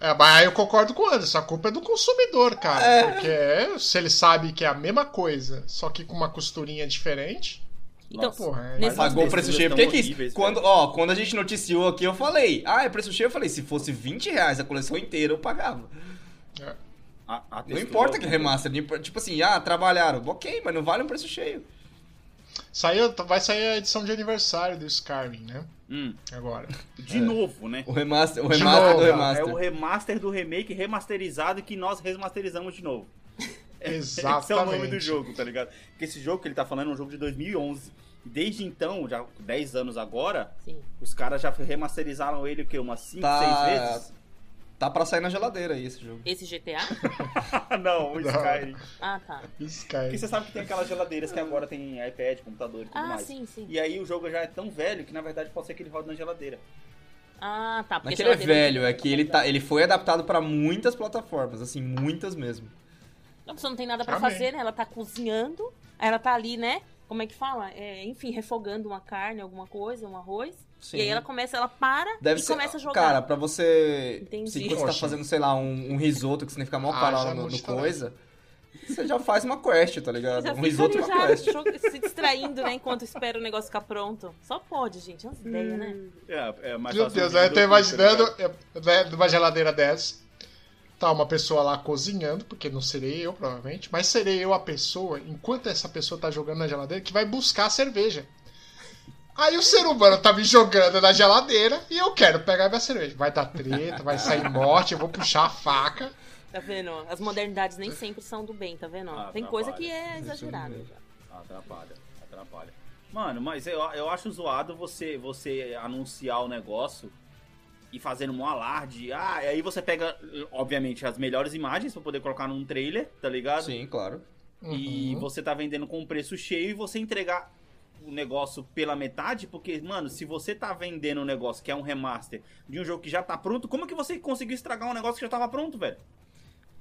É, mas aí eu concordo com o Anderson, a culpa é do consumidor, cara. É. Porque se ele sabe que é a mesma coisa, só que com uma costurinha diferente. Então, Nossa, porra, é- Pagou o preço cheio. Porque que horríveis, quando, velho. ó, quando a gente noticiou aqui, eu falei: Ah, é preço cheio. Eu falei: Se fosse 20 reais a coleção inteira, eu pagava. é. A- a Não importa é que remaster. Tipo assim, ah, trabalharam. Ok, mas não vale um preço cheio. Saiu, vai sair a edição de aniversário do Skyrim, né? Hum, Agora. de novo, né? O remaster, o remaster novo, do É remaster. o remaster do remake remasterizado que nós remasterizamos de novo. Esse é o Exatamente. nome do jogo, tá ligado? Porque esse jogo que ele tá falando é um jogo de 2011. E Desde então, já 10 anos agora, Sim. os caras já remasterizaram ele o quê? Umas 5, Tá- 6 vezes? Tá pra sair na geladeira aí esse jogo. Esse GTA? não, o Não. Skyrim. Ah, tá. Porque Skyrim. você sabe que tem aquelas geladeiras que agora tem iPad, computador e tudo Ah, mais. sim, sim. E aí o jogo já é tão velho que na verdade pode ser que ele roda na geladeira. Ah, tá. Não Porque é que ele é velho, é que ele, tá, ele foi adaptado pra muitas plataformas, assim, muitas mesmo. A pessoa não tem nada pra Amém. fazer, né? Ela tá cozinhando, ela tá ali, né? Como é que fala? É, enfim, refogando uma carne, alguma coisa, um arroz. Sim. E aí ela começa, ela para Deve e ser, começa a jogar. Cara, pra você. Entendi. Se você tá fazendo, sei lá, um, um risoto que que ficar mal Ah, parado já no, no coisa, você já faz uma quest, tá ligado? já um risoto e uma quest. se distraindo, né? Enquanto espera o negócio ficar pronto. Só pode, gente. É umas ideias, né? É, é mais Meu Deus, eu tô do imaginando é, né, numa geladeira dessa. Tá uma pessoa lá cozinhando, porque não serei eu, provavelmente, mas serei eu a pessoa, enquanto essa pessoa tá jogando na geladeira, que vai buscar a cerveja. Aí o ser humano tá me jogando na geladeira e eu quero pegar minha cerveja. Vai dar treta, vai sair morte, eu vou puxar a faca. Tá vendo? As modernidades nem sempre são do bem, tá vendo? Ah, Tem atrapalha. coisa que é exagerada. Atrapalha, atrapalha. Mano, mas eu, eu acho zoado você, você anunciar o negócio e fazendo um alarde. Ah, e aí você pega, obviamente, as melhores imagens pra poder colocar num trailer, tá ligado? Sim, claro. E Uhum. você tá vendendo com preço cheio e você entregar o negócio pela metade, porque, mano, se você tá vendendo um negócio que é um remaster de um jogo que já tá pronto, como que você conseguiu estragar um negócio que já tava pronto, velho?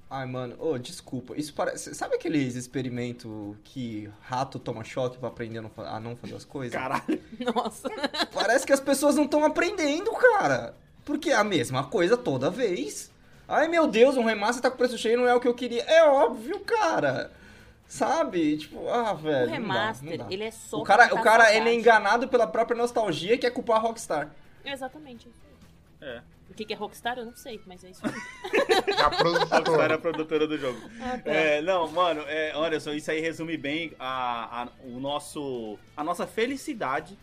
Ai, mano, ô, desculpa. Isso parece. Sabe aqueles experimentos que rato toma choque pra aprender a não, fa- a não fazer as coisas? Caralho. Nossa. Parece que as pessoas não estão aprendendo, cara. Porque é a mesma coisa toda vez. Ai, meu Deus, um remaster tá com preço cheio não é o que eu queria. É óbvio, cara. Sabe? Tipo, ah, velho. O não dá, remaster, não dá. ele é só O cara, o cara ele é enganado pela própria nostalgia que é culpar a Rockstar. Exatamente. É. O que que é Rockstar, eu não sei, mas é isso aí. A Rockstar é a produtora. do jogo. Ah, tá. É, não, mano, é, Anderson, isso aí resume bem a, a- o nosso, a nossa felicidade,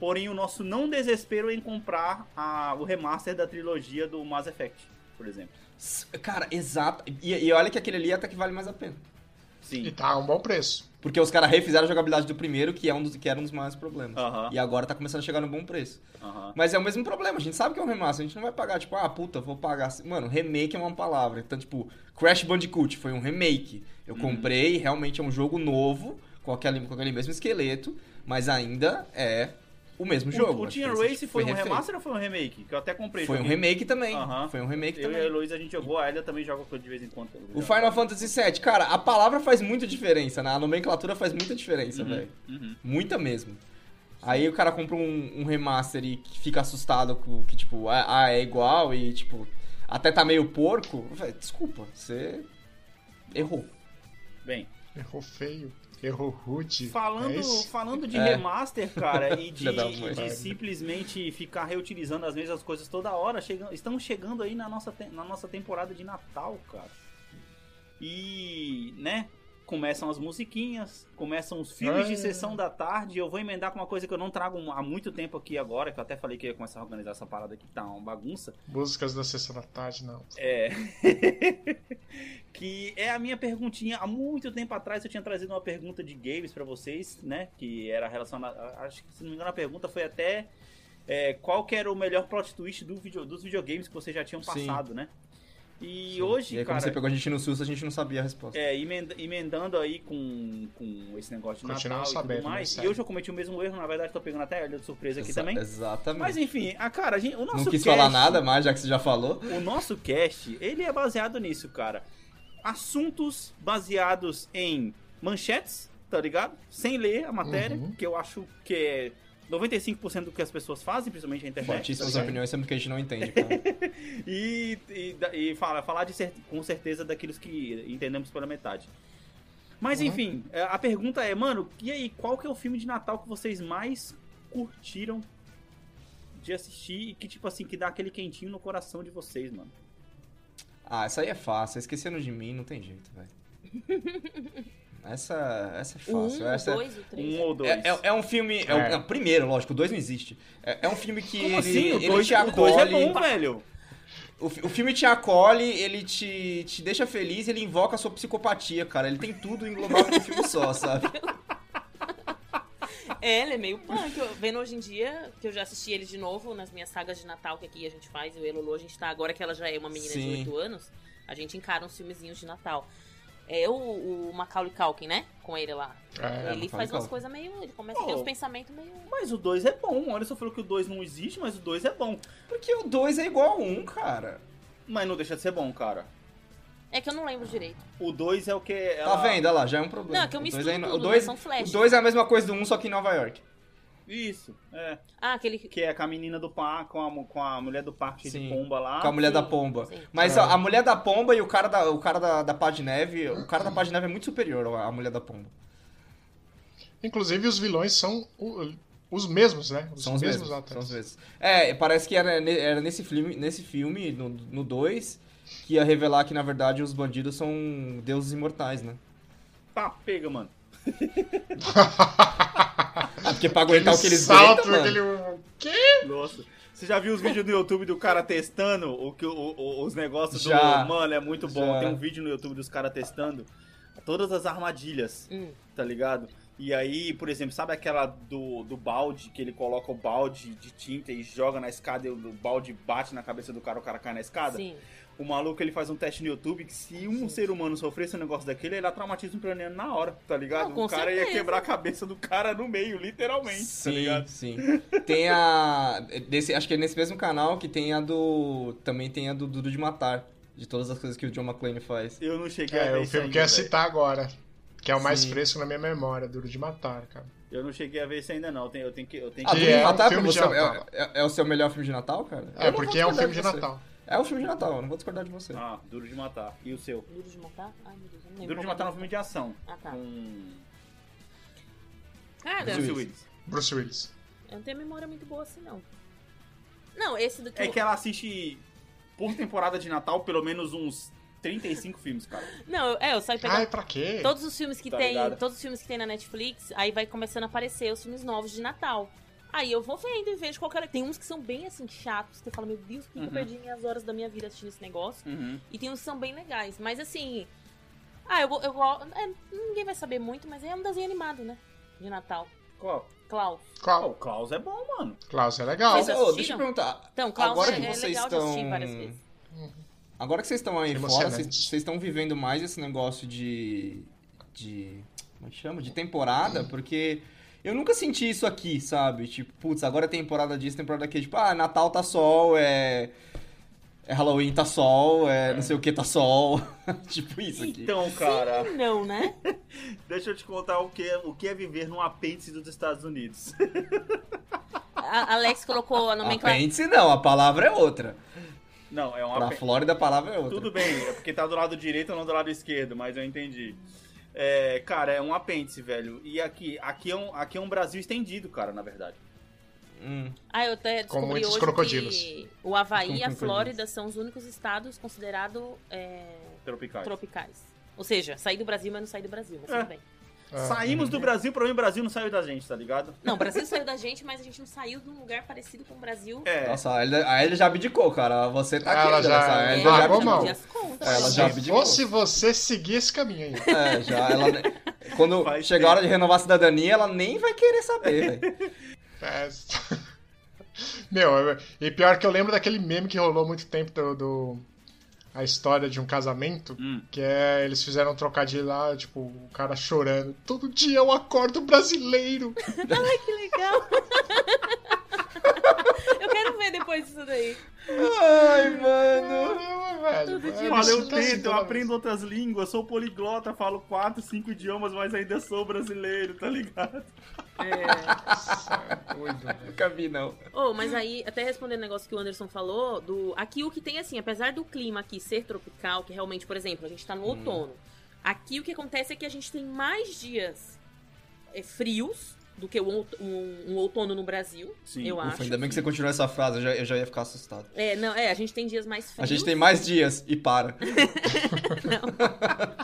porém o nosso não desespero em comprar a- o remaster da trilogia do Mass Effect, por exemplo. Cara, exato. E, e olha que aquele ali até que vale mais a pena. E Sim. tá a um bom preço. Porque os caras refizeram a jogabilidade do primeiro, que, é um dos, que era um dos maiores problemas. E agora tá começando a chegar no bom preço. Mas é o mesmo problema, a gente sabe que é um remaster, a gente não vai pagar, tipo, ah, puta, vou pagar. Mano, remake é uma palavra. Então, tipo, Crash Bandicoot foi um remake. Eu Uhum. comprei, realmente é um jogo novo, com aquele, com aquele mesmo esqueleto, mas ainda é o mesmo jogo. O, o Acho que Team esse Race foi, um refeito. remaster ou foi um remake? Que eu até comprei. Foi um joguei. remake também. Aham. Foi um remake Eu e a também. Heloísa a gente jogou, a Elia também joga de vez em quando. O Final Fantasy VII, cara, a palavra faz muita diferença, né? A nomenclatura faz muita diferença, velho. Uhum. Muita mesmo. Aí o cara compra um, um remaster e fica assustado com que, tipo, ah, é igual e, tipo, até tá meio porco. Véi, desculpa, você errou. Bem, Errou feio. Errou rude. falando, É isso? falando de É. remaster, cara, e de, e de simplesmente ficar reutilizando as mesmas coisas toda hora, chegam, estamos chegando aí na nossa, na nossa temporada de Natal, cara. E, né, começam as musiquinhas, começam os filmes de É. sessão da tarde. Eu vou emendar com uma coisa que eu não trago há muito tempo aqui agora, que eu até falei que ia começar a organizar essa parada aqui, que tá uma bagunça. Músicas da sessão da tarde, não. É. que é a minha perguntinha. Há muito tempo atrás eu tinha trazido uma pergunta de games pra vocês, né? Que era relacionada. Acho que, se não me engano, a pergunta foi até. é, qual que era o melhor plot twist do video, dos videogames que vocês já tinham Sim. passado, né? E Sim. hoje, E aí, cara. quando você pegou a gente no susto, a gente não sabia a resposta. É, emenda- emendando aí com, com esse negócio de Continuamos Natal e sabendo, tudo mais. né, E hoje eu cometi o mesmo erro, na verdade tô pegando até a de surpresa aqui Exa- também. Exatamente. Mas enfim, a cara, a gente, o nosso não quis cast- falar nada mais, já que você já falou. o nosso cast, ele é baseado nisso, cara. Assuntos baseados em manchetes, tá ligado? Sem ler a matéria, Uhum. que eu acho que é 95% do que as pessoas fazem, principalmente a internet. Fortíssimas tá opiniões, sempre que a gente não entende, cara. E, e, e fala, falar de cer- com certeza daqueles que entendemos pela metade. Mas Uhum. enfim, é, a pergunta é, mano, e aí, qual que é o filme de Natal que vocês mais curtiram de assistir e que, tipo assim, que dá aquele quentinho no coração de vocês, mano? Ah, essa aí é fácil. Esquecendo de mim, não tem jeito, velho. Essa, essa é O fácil. um, o essa dois, o três. Um ou dois? é, é, é um filme. É, o- É. não, primeiro, lógico, o dois não existe. É, é um filme que Como ele, assim? O ele dois, te o dois é acolhe. bom, velho. O, o filme te acolhe, ele te, te deixa feliz, ele invoca a sua psicopatia, cara. Ele tem tudo englobado num filme só, sabe? É, ele é meio punk. Eu, vendo hoje em dia, que eu já assisti ele de novo nas minhas sagas de Natal que aqui a gente faz, eu e a Lulu, a gente tá agora que ela já é uma menina Sim. de 8 anos, a gente encara uns filmezinhos de Natal. É o, o Macaulay Culkin, né? Com ele lá. É, ele faz umas coisas meio. Ele começa a ter Oh. uns pensamentos meio. Mas o 2 é bom. O Anderson falou que o 2 não existe, mas o 2 é bom. Porque o dois é igual a um, cara. Mas não deixa de ser bom, cara. É que eu não lembro direito. O 2 é o que. Tá ela- vendo? Olha lá, já é um problema. Não, é que eu O dois misturo é tudo, o dois, né? São flash. O dois é a mesma coisa do um, só que em Nova York. Isso, é. Ah, aquele. Que é com a menina do parque, com a, com a mulher do parque de pomba lá. Com a mulher da pomba. Sim. Mas É. ó, a mulher da pomba e o cara da, o cara da, da pá de neve. O cara da pá de neve é muito superior à mulher da pomba. Inclusive, os vilões são o- os mesmos, né? Os São os mesmos. atores. São os mesmos. É, parece que era, era nesse filme, nesse filme, no 2, que ia revelar que, na verdade, os bandidos são deuses imortais, né? Tá, pega, mano. Ah, porque pra aguentar o que eles salto, aguentam, mano. aquele... Quê? Nossa. Você já viu os vídeos no YouTube do cara testando o que, o- o- os negócios Já. do. Mano, é muito bom. Já. Tem um vídeo no YouTube dos caras testando todas as armadilhas, Hum. tá ligado? E aí, por exemplo, sabe aquela do, do balde, que ele coloca o balde de tinta e joga na escada e o balde bate na cabeça do cara, o cara cai na escada? Sim. O maluco ele faz um teste no YouTube que se um ser humano sofresse um negócio daquele, ele traumatiza um craniano na hora, tá ligado? Não, o cara ia certeza. quebrar a cabeça do cara no meio, literalmente, tá Sim, ligado? sim. Tem a. Desse, acho que é nesse mesmo canal que tem a do. Também tem a do Duro de Matar. De todas as coisas que o John McClane faz. Eu não cheguei a É, ver o isso filme ainda, que eu ia citar agora. Que é o mais Sim. fresco na minha memória, Duro de Matar, cara. Eu não cheguei a ver isso ainda não. Eu tenho, eu tenho que. Eu tenho Ah, que... Que Duro de é um Matar de você é, é- é o seu melhor filme de Natal, cara? É, porque é um filme de você. Natal. É o filme de Natal, eu não vou discordar de você. Ah, Duro de Matar. E o seu? Duro de matar? Ai, meu Deus, eu não lembro. Duro de Matar é um é. filme de ação. Ah, tá. Com Cara, Bruce Willis. Bruce Willis. eu não tenho memória muito boa assim, não. Não, esse do que. É eu- que ela assiste por temporada de Natal pelo menos uns 35 filmes, cara. Não, eu- é, eu saio pegando Ai, pra quê? todos os filmes que Tá tem. ligado? Todos os filmes que tem na Netflix, aí vai começando a aparecer os filmes novos de Natal. Aí eu vou vendo e vejo qual que era. Tem uns que são bem assim, chatos, que eu falo, meu Deus, por que que eu Uhum. perdi minhas horas da minha vida assistindo esse negócio? Uhum. E tem uns que são bem legais. Mas assim. Ah, eu, eu é, ninguém vai saber muito, mas é um desenho animado, né? De Natal. Qual? Klaus. O Klaus é bom, mano. Klaus é legal. Mas, assistiram? deixa eu perguntar. Então, Klaus Agora é, que é vocês legal de estão. assistir várias vezes. Agora que vocês estão aí fora, vocês vocês estão vivendo mais esse negócio de. de. Como é que chama? De temporada, porque. Eu nunca senti isso aqui, sabe? Tipo, putz, agora é temporada disso, temporada daquilo. Tipo, ah, Natal tá sol, é. É Halloween tá sol, é não sei o que tá sol. tipo isso aqui. Então, cara. Não, né? Deixa eu te contar o que, é, o que é viver num apêndice dos Estados Unidos. A Alex colocou a nomenclatura. Apêndice não, a palavra é outra. Não, é um Pra apêndice. Flórida a palavra é outra. Tudo bem, é porque tá do lado direito ou não do lado esquerdo, mas eu entendi. É, cara, é um apêndice, velho. E aqui, aqui, é um, aqui é um Brasil estendido, cara, na verdade. Hum. Ah, eu até Com descobri muitos hoje crocodilos. que o Havaí e a. Flórida são os únicos estados considerados é, Tropicais. tropicais. Ou seja, sair do Brasil, mas não sair do Brasil, mas É. tudo bem. Ah, Saímos do Brasil, mim o Brasil não saiu da gente, tá ligado? Não, o Brasil saiu da gente, mas a gente não saiu de um lugar parecido com o Brasil. É. Nossa, a Elida, a Elida já abdicou, cara. Você tá Ela aqui, já- André, a É, Elida já abdicou. contas. Ela já Se abdicou. fosse você seguir esse caminho aí. É, já, ela... Quando Faz chegar a hora de renovar a cidadania, ela nem vai querer saber, velho. É. Meu, eu- e pior que eu lembro daquele meme que rolou há muito tempo do, do- a história de um casamento, Hum. que é eles fizeram um trocadilho lá, tipo, o cara chorando. Todo dia eu acordo brasileiro. Que legal. eu quero ver depois disso daí. Ai, mano. Velho. É, isso eu assim tento, eu toda aprendo outras línguas, sou poliglota, falo quatro, cinco idiomas, mas ainda sou brasileiro, tá ligado? É doido, velho. Nunca vi, não. Oh, mas aí, até respondendo o negócio que o Anderson falou, do aqui o que tem assim, apesar do clima aqui ser tropical, que realmente, por exemplo, a gente tá no Hum. outono. Aqui o que acontece é que a gente tem mais dias é, frios do que um, um- um outono no Brasil, Sim. eu Ufa, acho. ainda bem que você continuou essa frase, eu já, eu já ia ficar assustado. É, não, é, a gente tem dias mais frios. A gente tem mais dias e para.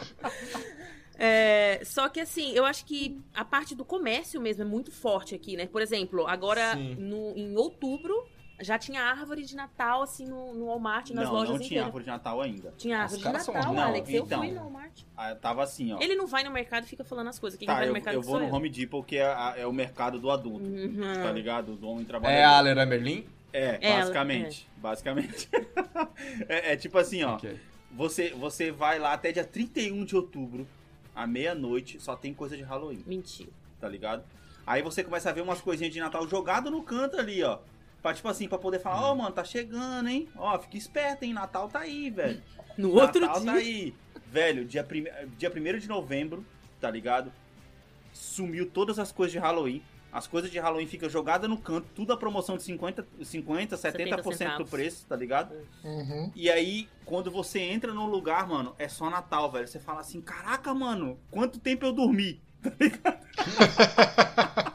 É, só que assim, eu acho que a parte do comércio mesmo é muito forte aqui, né? Por exemplo, agora no, em outubro já tinha árvore de Natal assim no, no Walmart, nas não, lojas não tinha inteiras. árvore de Natal ainda. Tinha árvore de Natal. Alex. Não, eu então. fui no Walmart. Ah, tava assim, ó. Ele não vai no mercado e fica falando as coisas. Quem Tá, vai no eu, mercado eu vou no eu. Home Depot, que é, a- é o mercado do adulto, Uhum. tá ligado? Do homem É trabalhador. a Leroy Merlin? É, É, basicamente. Basicamente. é, é tipo assim, ó. Ok. Você, você vai lá até dia 31 de outubro, à meia-noite, só tem coisa de Halloween, Mentira. tá ligado? Aí você começa a ver umas coisinhas de Natal jogado no canto ali, ó. Pra, tipo assim, pra poder falar, ó, mano, tá chegando, hein? Ó, fica esperto, hein? Natal tá aí, velho. No outro Natal dia. tá aí. Velho, dia 1 dia primeiro de novembro, tá ligado? Sumiu todas as coisas de Halloween. As coisas de Halloween ficam jogadas no canto, tudo a promoção de 50, 50 70%, 70 do preço, tá ligado? Uhum. E aí, quando você entra num lugar, mano, é só Natal, velho. Você fala assim, caraca, mano, quanto tempo eu dormi?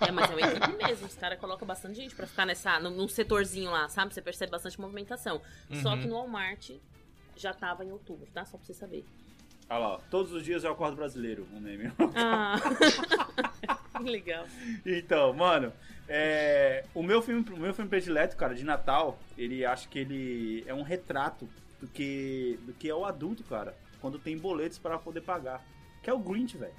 É, mas é uma equipe mesmo. Os caras colocam bastante gente pra ficar nessa, num, num setorzinho lá, sabe? Você percebe bastante movimentação. Só Uhum. que no Walmart já tava em outubro, tá? Só pra você saber. Olha lá, ó, todos os dias eu acordo brasileiro, um meme. Ah. que legal. Então, mano, é, o, meu filme, o meu filme predileto, cara, de Natal, ele acho que ele é um retrato do que, do que é o adulto, cara, quando tem boletos para poder pagar. Que é o Grinch, velho.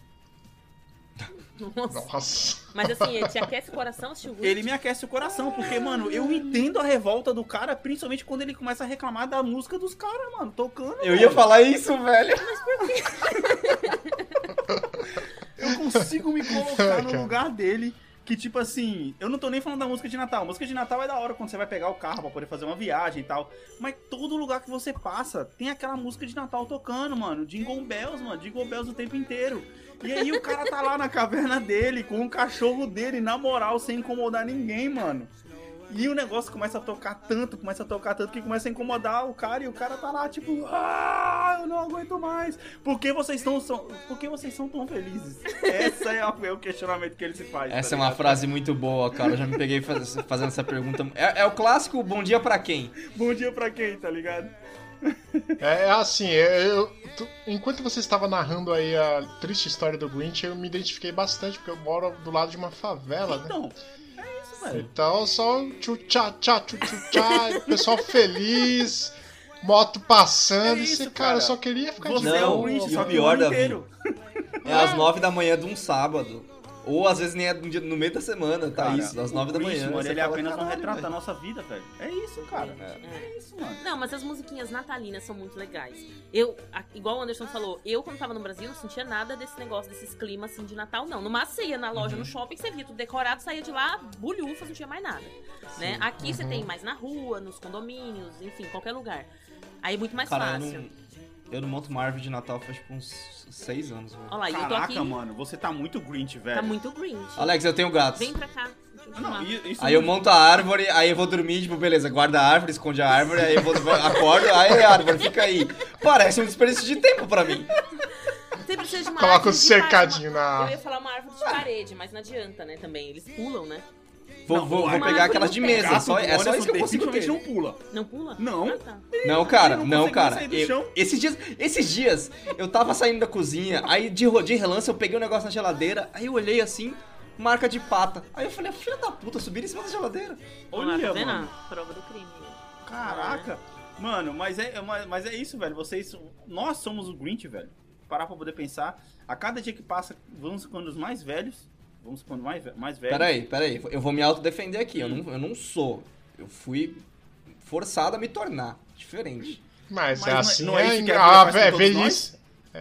Nossa. Nossa. Mas assim, ele te aquece o coração, assistiu o Grinch? Ele me aquece o coração, porque, mano, eu entendo a revolta do cara, principalmente quando ele começa a reclamar da música dos caras, mano, tocando. Eu mano. ia falar isso, velho. Eu consigo me colocar no lugar dele. Que tipo assim, eu não tô nem falando da música de Natal. música de Natal é da hora quando você vai pegar o carro pra poder fazer uma viagem e tal. Mas todo lugar que você passa tem aquela música de Natal tocando, mano. Jingle Bells, mano. Jingle Bells o tempo inteiro. E aí o cara tá lá na caverna dele, com o cachorro dele, na moral, sem incomodar ninguém, mano. E o negócio começa a tocar tanto, começa a tocar tanto que começa a incomodar o cara e o cara tá lá, tipo, ah, eu não aguento mais. Por que vocês estão são, por que vocês são tão felizes? Essa é, é o questionamento que ele se faz. Essa tá é uma frase muito boa, cara. Eu já me peguei faz- fazendo essa pergunta. É, é o clássico bom dia pra quem? Bom dia pra quem, tá ligado? É, é assim, eu, eu- tu- enquanto você estava narrando aí a triste história do Grinch, eu me identifiquei bastante, porque eu moro do lado de uma favela, né? Então, é isso, velho. Então, só tchu-tchá, tchá, tchu-tchá, pessoal feliz, moto passando, É e isso, você, cara, cara. eu só queria ficar Você de é Não, o Grinch, só o que pior, Davi, inteiro. É às nove da manhã de um sábado. Ou às vezes nem é no dia- no meio da semana, tá Cara, isso, às nove da manhã. Mano, você ele é fala, apenas um "Caralho, retrato da velho." nossa vida, velho. É isso, cara. É. É isso, mano. Não, mas as musiquinhas natalinas são muito legais. Eu, a- igual o Anderson falou, eu quando tava no Brasil não sentia nada desse negócio, desses climas assim de Natal, não. Numa ceia na loja, Uhum. no shopping, você via tudo decorado, saía de lá, bulhufas, não tinha mais nada. Né? Aqui Uhum. você tem mais na rua, nos condomínios, enfim, qualquer lugar. Aí é muito mais Cara, eu fácil. Eu não monto uma árvore de Natal faz tipo uns seis anos, velho. Olha lá, e eu tô Caraca, aqui. mano, você tá muito Grinch, velho. Tá muito Grinch. Alex, eu tenho gatos. Vem pra cá. Eu Não, isso Aí eu monto a árvore, aí eu vou dormir, tipo, beleza, guarda a árvore, esconde a árvore, aí eu vou, acordo, aí a árvore fica aí. Parece um desperdício de tempo pra mim. Você precisa de uma Coloca árvore um de cercadinho na- Eu ia falar uma árvore de parede, mas não adianta, né, também. Eles pulam, né? Vou, Não, vou, vou pegar árvore aquelas de mesa, Gato só, é só isso que eu consigo ter. não pula. Não pula? Não. Ah, tá. Não, cara, não não, cara. Eu- esses dias, esses dias, eu tava saindo da cozinha, aí de, de relance eu peguei um negócio na geladeira, aí eu olhei assim, marca de pata. Aí eu falei, filha da puta, subiram em cima da geladeira. Olha, tá Olha, vendo? mano. Prova do crime. Caraca. Mano, mas é, mas, mas é isso, velho. Vocês. Nós somos o Grinch, velho. Parar pra poder pensar. A cada dia que passa, vamos ficando os mais velhos. Vamos ficando mais, mais velhos. Peraí, peraí, eu vou me autodefender aqui, eu não, eu não sou. Eu fui forçado a me tornar diferente. Mas, Mas é não é- assim, não é é, a a, é todos velhice. É,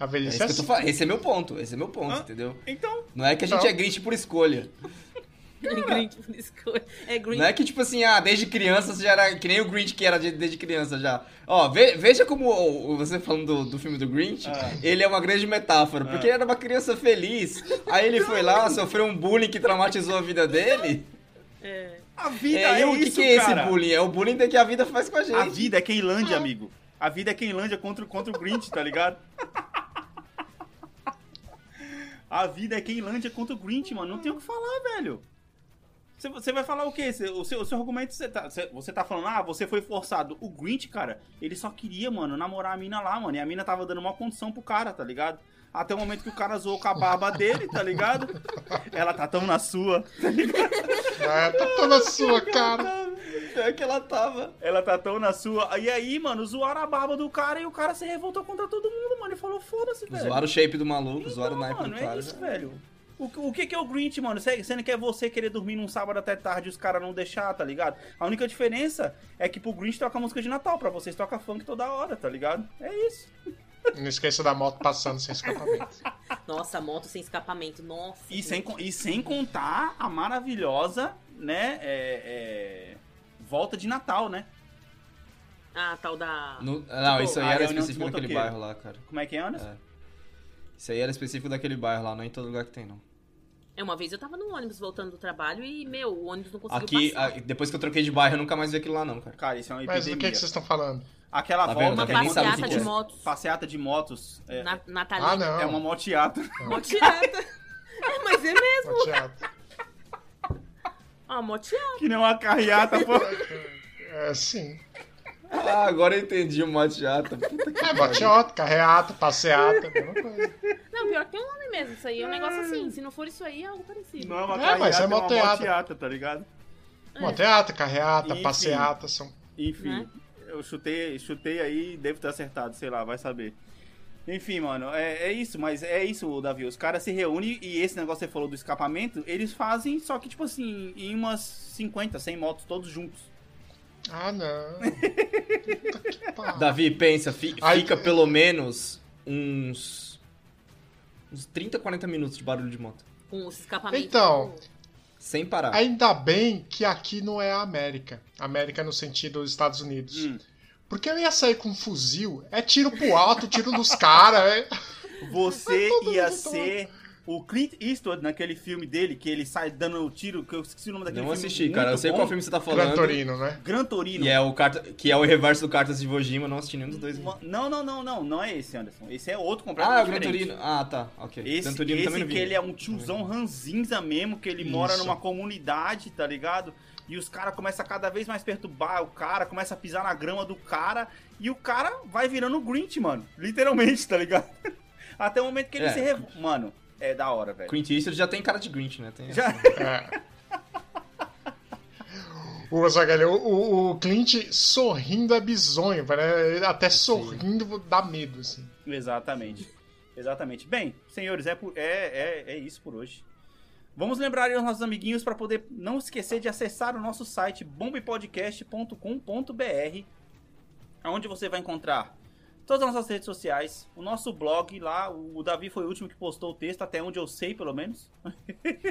a É velhice isso é tô assim. Esse é meu ponto, esse é meu ponto, Hã? entendeu? Então, Não é que a gente Não. é Grinch por escolha. É Grinch por escolha. É Grinch. Não é que, tipo assim, ah, desde criança você já era que nem o Grinch que era de- desde criança já. Ó, ve- veja como o- você falando do, do filme do Grinch, Ah. ele é uma grande metáfora. Porque ele era uma criança feliz, aí ele foi lá, sofreu um bullying que traumatizou a vida dele. É. a vida É, é, e o que, isso, que é esse cara. bullying? É o bullying que a vida faz com a gente. A vida é Queilândia, amigo. A vida é Queilândia contra, contra o Grinch, tá ligado? A vida é Queilândia contra o Grinch, mano. Não tem o que falar, velho. Você, você vai falar o quê? Você- o, seu, o seu argumento, você tá, você, você tá falando, ah, você foi forçado. O Grinch, cara, ele só queria, mano, namorar a mina lá, mano. E a mina tava dando uma condição pro cara, tá ligado? Até o momento que o cara zoou com a barba dele, tá ligado? Ela tá tão na sua. É, tá toda sua, cara. É que ela tava. Ela tá tão na sua. E aí, mano, zoaram a barba do cara e o cara se revoltou contra todo mundo, mano. E falou, foda-se, velho. Zoaram o shape do maluco, Então, zoaram o naipe do mano, cara. é isso, velho. O, o que, que é o Grinch, mano? Você- Sendo que é você querer dormir num sábado até tarde e os caras não deixar, tá ligado? A única diferença é que pro Grinch toca música de Natal, pra vocês toca funk toda hora, tá ligado? É isso. Não esqueça da moto passando sem escapamento. Nossa, moto sem escapamento. Nossa. E sem, gente. e sem contar a maravilhosa, né, é, é, volta de Natal, né? Ah, tal da. No- não, isso aí era específico motoqueiros. bairro lá, cara. Como é que é, Anderson? É. Isso aí era específico daquele bairro lá, não é em todo lugar que tem, não. É, uma vez eu tava no ônibus voltando do trabalho e, meu, o ônibus não conseguiu Aqui, passar. a- depois que eu troquei de bairro, eu nunca mais vi aquilo lá, não, cara. Cara, isso é uma Mas epidemia. do que, que vocês estão falando? Aquela Tá volta Tá sabe o passeata que de que é. motos. passeata de motos é, Na, Ah, não. é uma moteata. Moteata. é, mas é mesmo. Teatro. Ah, moteata. que nem uma carreata, pô. É, sim. Ah, agora eu entendi o mateata. Que É, boteota, carreata, passeata, mesma coisa. Não, pior que tem um nome mesmo. Isso aí é um negócio assim. Se não for isso aí, é algo parecido. Não é uma É, mas é é uma moteata. moteata, tá ligado? Boteata, carreata, Enfim. passeata, são... Enfim, Né? eu chutei, chutei aí, devo ter acertado, sei lá, vai saber. Enfim, mano, é, é isso, mas é isso, Davi. Os caras se reúnem e esse negócio que você falou do escapamento, eles fazem só que, tipo assim, em umas 50, 100 motos, todos juntos. Ah, não. Davi, pensa, fi- Ai, fica pelo menos uns. uns 30, 40 minutos de barulho de moto. Com os escapamentos. Então. Sem parar. Ainda bem que aqui não é a América. América no sentido dos Estados Unidos. Hum. Porque eu ia sair com um fuzil, é tiro pro alto, tiro nos caras, é... Você ia ser o Clint Eastwood naquele filme dele, que ele sai dando tiro, que eu esqueci o nome daquele Não filme. assisti, cara. Eu sei bom. qual filme você tá Gran falando. Torino, né? Gran Torino. E é o carta, que é o reverso do Cartas de Vojima, não assisti nenhum dos dois. Não, não, não, não, não é esse, Anderson. Esse é outro Ah, completamente o Gran diferente. Torino. Ah, tá. Ok. Esse, Gran Torino esse também não que ele é um tiozão ranzinza mesmo, que ele mora Isso. numa comunidade, tá ligado? E os caras começam a cada vez mais perturbar o cara, começa a pisar na grama do cara, e o cara vai virando o Grinch, mano. Literalmente, tá ligado? Até o momento que ele É. se revolta. Mano, é da hora, velho. Clint Eastwood já tem cara de Grinch, né? Tem Já... É. O, Zagalho, o, o, Clint sorrindo é bizonho, velho. Até sorrindo dá medo, assim. Exatamente. Exatamente. Bem, senhores, é, por- é, é, é isso por hoje. Vamos lembrar aí aos nossos amiguinhos para poder não esquecer de acessar o nosso site bombepodcast.com.br, onde você vai encontrar todas as nossas redes sociais, o nosso blog lá, o Davi foi o último que postou o texto, até onde eu sei, pelo menos.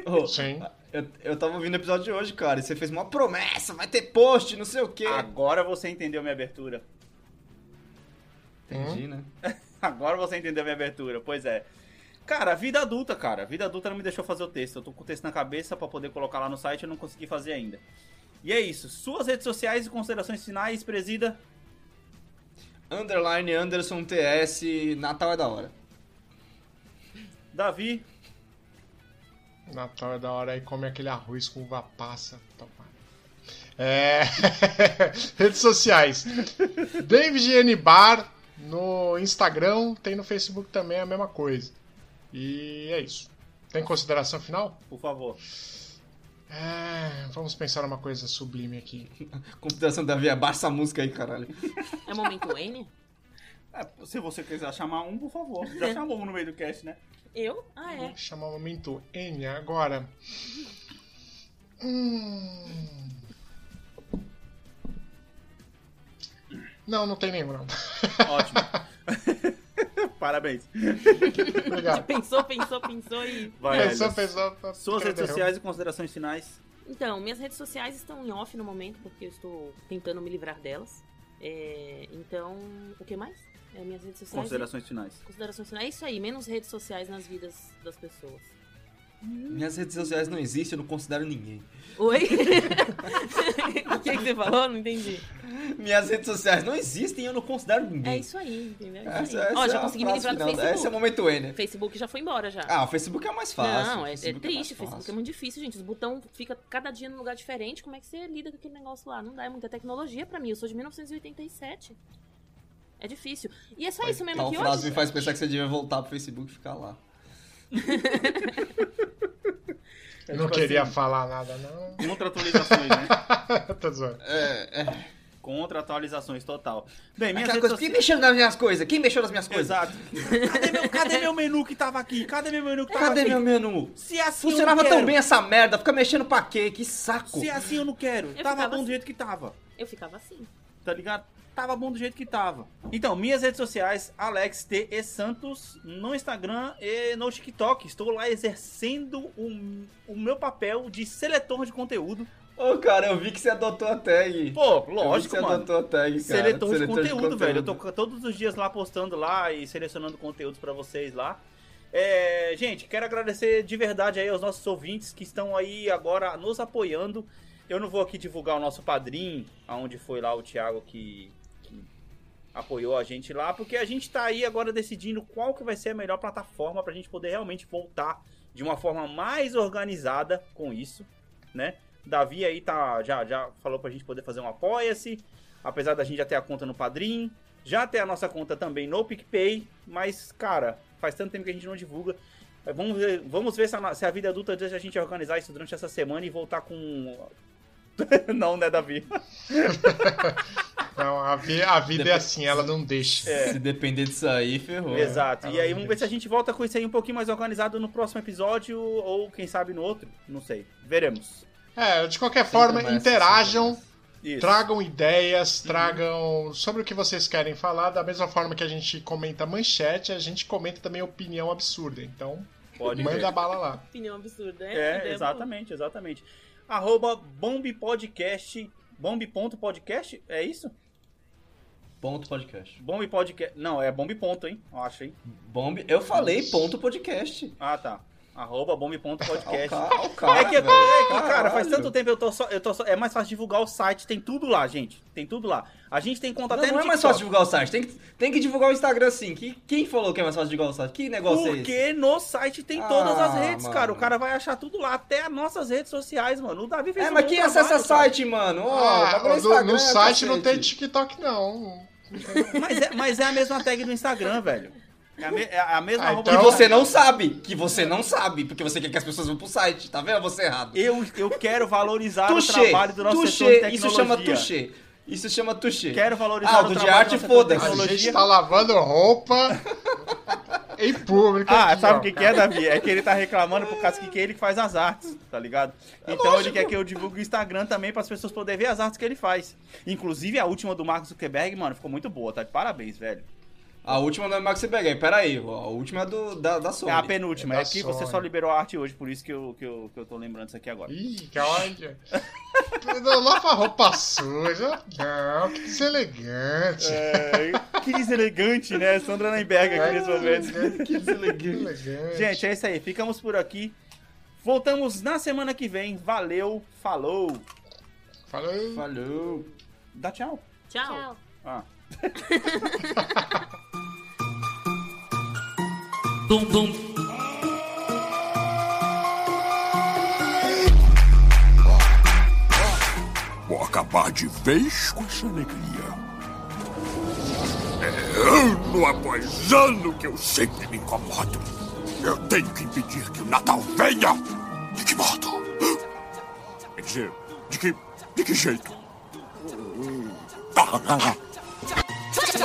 Oh, Sim. eu, eu tava ouvindo o episódio de hoje, cara, e você fez uma promessa, vai ter post, não sei o quê. Agora você entendeu minha abertura. Entendi, né? Agora você entendeu a minha abertura, pois é. Cara, vida adulta, cara. Vida adulta não me deixou fazer o texto. Eu tô com o texto na cabeça pra poder colocar lá no site e eu não consegui fazer ainda. E é isso. Suas redes sociais e considerações finais, presida. Underline Anderson TS, Natal é da hora. Davi. Natal é da hora aí come aquele arroz com uva passa. Toma. É... Redes sociais. David N. Bar no Instagram, tem no Facebook também a mesma coisa. E é isso. Tem consideração final? Por favor. É, vamos pensar uma coisa sublime aqui. Consideração da Via, baixa essa música aí, caralho. É momento N? É, se você quiser chamar um, por favor. Já chamou um no meio do cast, né? Eu? Ah, é. Vou chamar o momento N agora. Hum... Não, não tem nenhum, não. Ótimo. Parabéns. Obrigado. Pensou, pensou, pensou e. Vai, Pensou, Elias. pensou, tá- Suas redes sociais e considerações finais. Então, minhas redes sociais estão em off no momento, porque eu estou tentando me livrar delas. É, então, o que mais? É, minhas redes sociais. Considerações finais. e Considerações finais. É isso aí, menos redes sociais nas vidas das pessoas. Minhas redes sociais não existem, eu não considero ninguém. Oi? o que, que você falou? Não entendi. Minhas redes sociais não existem, eu não considero ninguém. É isso aí, entendeu? É Essa, aí. essa Ó, é já a consegui me frase livrar do. Facebook. Esse é o momento N. Facebook já foi embora já. Ah, o Facebook é mais fácil. Não, é, é triste. O mais Facebook é muito difícil, gente. Os botão fica cada dia num lugar diferente. Como é que você lida com aquele negócio lá? Não dá, é muita tecnologia pra mim. Eu sou de 1987. É difícil. E é só isso mesmo que frase hoje. me faz pensar que você devia voltar pro Facebook e ficar lá. Eu não Tipo queria assim, falar nada, não. Contra atualizações, né? Tô zoando. É, é. Contra atualizações, total. Bem, minhas coisa, quem mexeu nas minhas coisas? Quem mexeu nas minhas coisas? Exato. Cadê meu, cadê meu menu que tava aqui? Cadê meu menu que tava Cadê aqui? meu menu? Se assim eu Funcionava não quero. tão bem essa merda, fica mexendo pra quê? Que saco. Se assim eu não quero. Eu tava bom do assim. jeito que tava. Eu ficava assim. Tá ligado? Tava bom do jeito que tava. Então, minhas redes sociais, Alex T. E. Santos, no Instagram e no TikTok. Estou lá exercendo o, o meu papel de seletor de conteúdo. Ô, cara, eu vi que você adotou a tag. Pô, Eu vi que lógico, você adotou a tag, cara. Seletor, de, conteúdo, velho. Eu tô todos os dias lá postando lá e selecionando conteúdos pra vocês lá. É, gente, quero agradecer de verdade aí aos nossos ouvintes que estão aí agora nos apoiando. Eu não vou aqui divulgar o nosso padrinho, aonde foi lá o Thiago que apoiou a gente lá, porque a gente tá aí agora decidindo qual que vai ser a melhor plataforma pra gente poder realmente voltar de uma forma mais organizada com isso, né? Davi aí tá, já, já falou pra gente poder fazer um apoia-se, apesar da gente já ter a conta no Padrim, já ter a nossa conta também no PicPay, mas, cara, faz tanto tempo que a gente não divulga. É, Vamos ver, vamos ver se, a, se a vida adulta deixa a gente organizar isso durante essa semana e voltar com. não, né, Davi? Não, a, vi- a vida é assim, ela não deixa. Se depender disso aí, ferrou. Exato. E Ah, aí vamos ver se a gente volta com isso aí um pouquinho mais organizado no próximo episódio, ou quem sabe no outro. Não sei. Veremos. É, de qualquer forma, promessa, interajam, Isso. tragam ideias, Uhum. tragam sobre o que vocês querem falar. Da mesma forma que a gente comenta manchete, a gente comenta também opinião absurda. Então, Pode manda ver. a bala lá. Opinião absurda, né? É, Ideia exatamente, exatamente. Arroba bombpodcast. Bomb.podcast? É isso? Ponto podcast. Bomb podcast. Não, é bomb ponto, hein? Eu acho, hein? Bomb, eu falei ponto podcast. Ah, tá. Arroba Ó, o bomb.podcast. ca- ó o cara, É que, é velho. que, cara, faz tanto tempo eu tô só, eu tô só. É mais fácil divulgar o site, tem tudo lá, gente. Tem tudo lá. A gente tem conta Não, até não no é mais TikTok. fácil divulgar o site, tem que, tem que divulgar o Instagram sim. Que, quem falou que é mais fácil divulgar o site? Que negócio é esse? Porque no site tem todas as Ah, redes, cara. O mano. cara vai achar tudo lá, até as nossas redes sociais, mano. O Davi fez É, um mas quem trabalho, acessa cara. site, mano? Ó, Ah, pro no, no site não tem. TikTok, não. Mas é, mas é a mesma tag do Instagram, velho. É a, me- é a mesma Ah, arroba Que então- do você não sabe, que você não sabe, porque você quer que as pessoas vão pro site, tá vendo? Você errado. Eu, eu quero valorizar o Touché, trabalho do nosso setor de touché, tecnologia. isso chama touché. Isso chama touché. Quero valorizar Ah, o do de trabalho arte, foda-se. A tecnologia. gente tá lavando roupa em público. Ah, aqui, sabe o que, que é, Davi? É que ele tá reclamando por causa que que ele faz as artes, tá ligado? Então ele quer que eu divulgue o Instagram também para as pessoas poderem ver as artes que ele faz. Inclusive a última do Marcos Zuckerberg, mano, ficou muito boa, tá? Parabéns, velho. A última não é Max Berger, pera aí, ó, a útima é do, da, da Sony. É a penúltima, É é que você Sony. só liberou a arte hoje, por isso que eu, que eu, que eu tô lembrando isso aqui agora. Ih, que a roupa suja. Não, que deselegante. É, que deselegante, né? Sandra Nemberg aqui nesse momento. Que deselegante. Elegante. Gente, é isso aí. Ficamos por aqui. Voltamos na semana que vem. Valeu, falou. Falou. Falou. Dá tchau. Tchau. Tchau. Ah. Bum, bum. Vou acabar de vez com essa alegria. É ano após ano que eu sempre me incomodo. Eu tenho que impedir que o Natal venha. De que modo? Quer dizer, de que, de que jeito? Ah, Você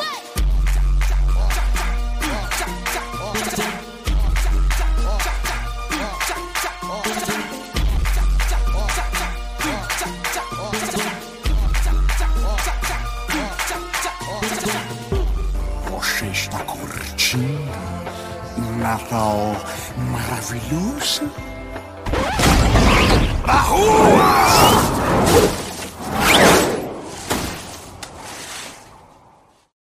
Natal maravilhoso? Na rua!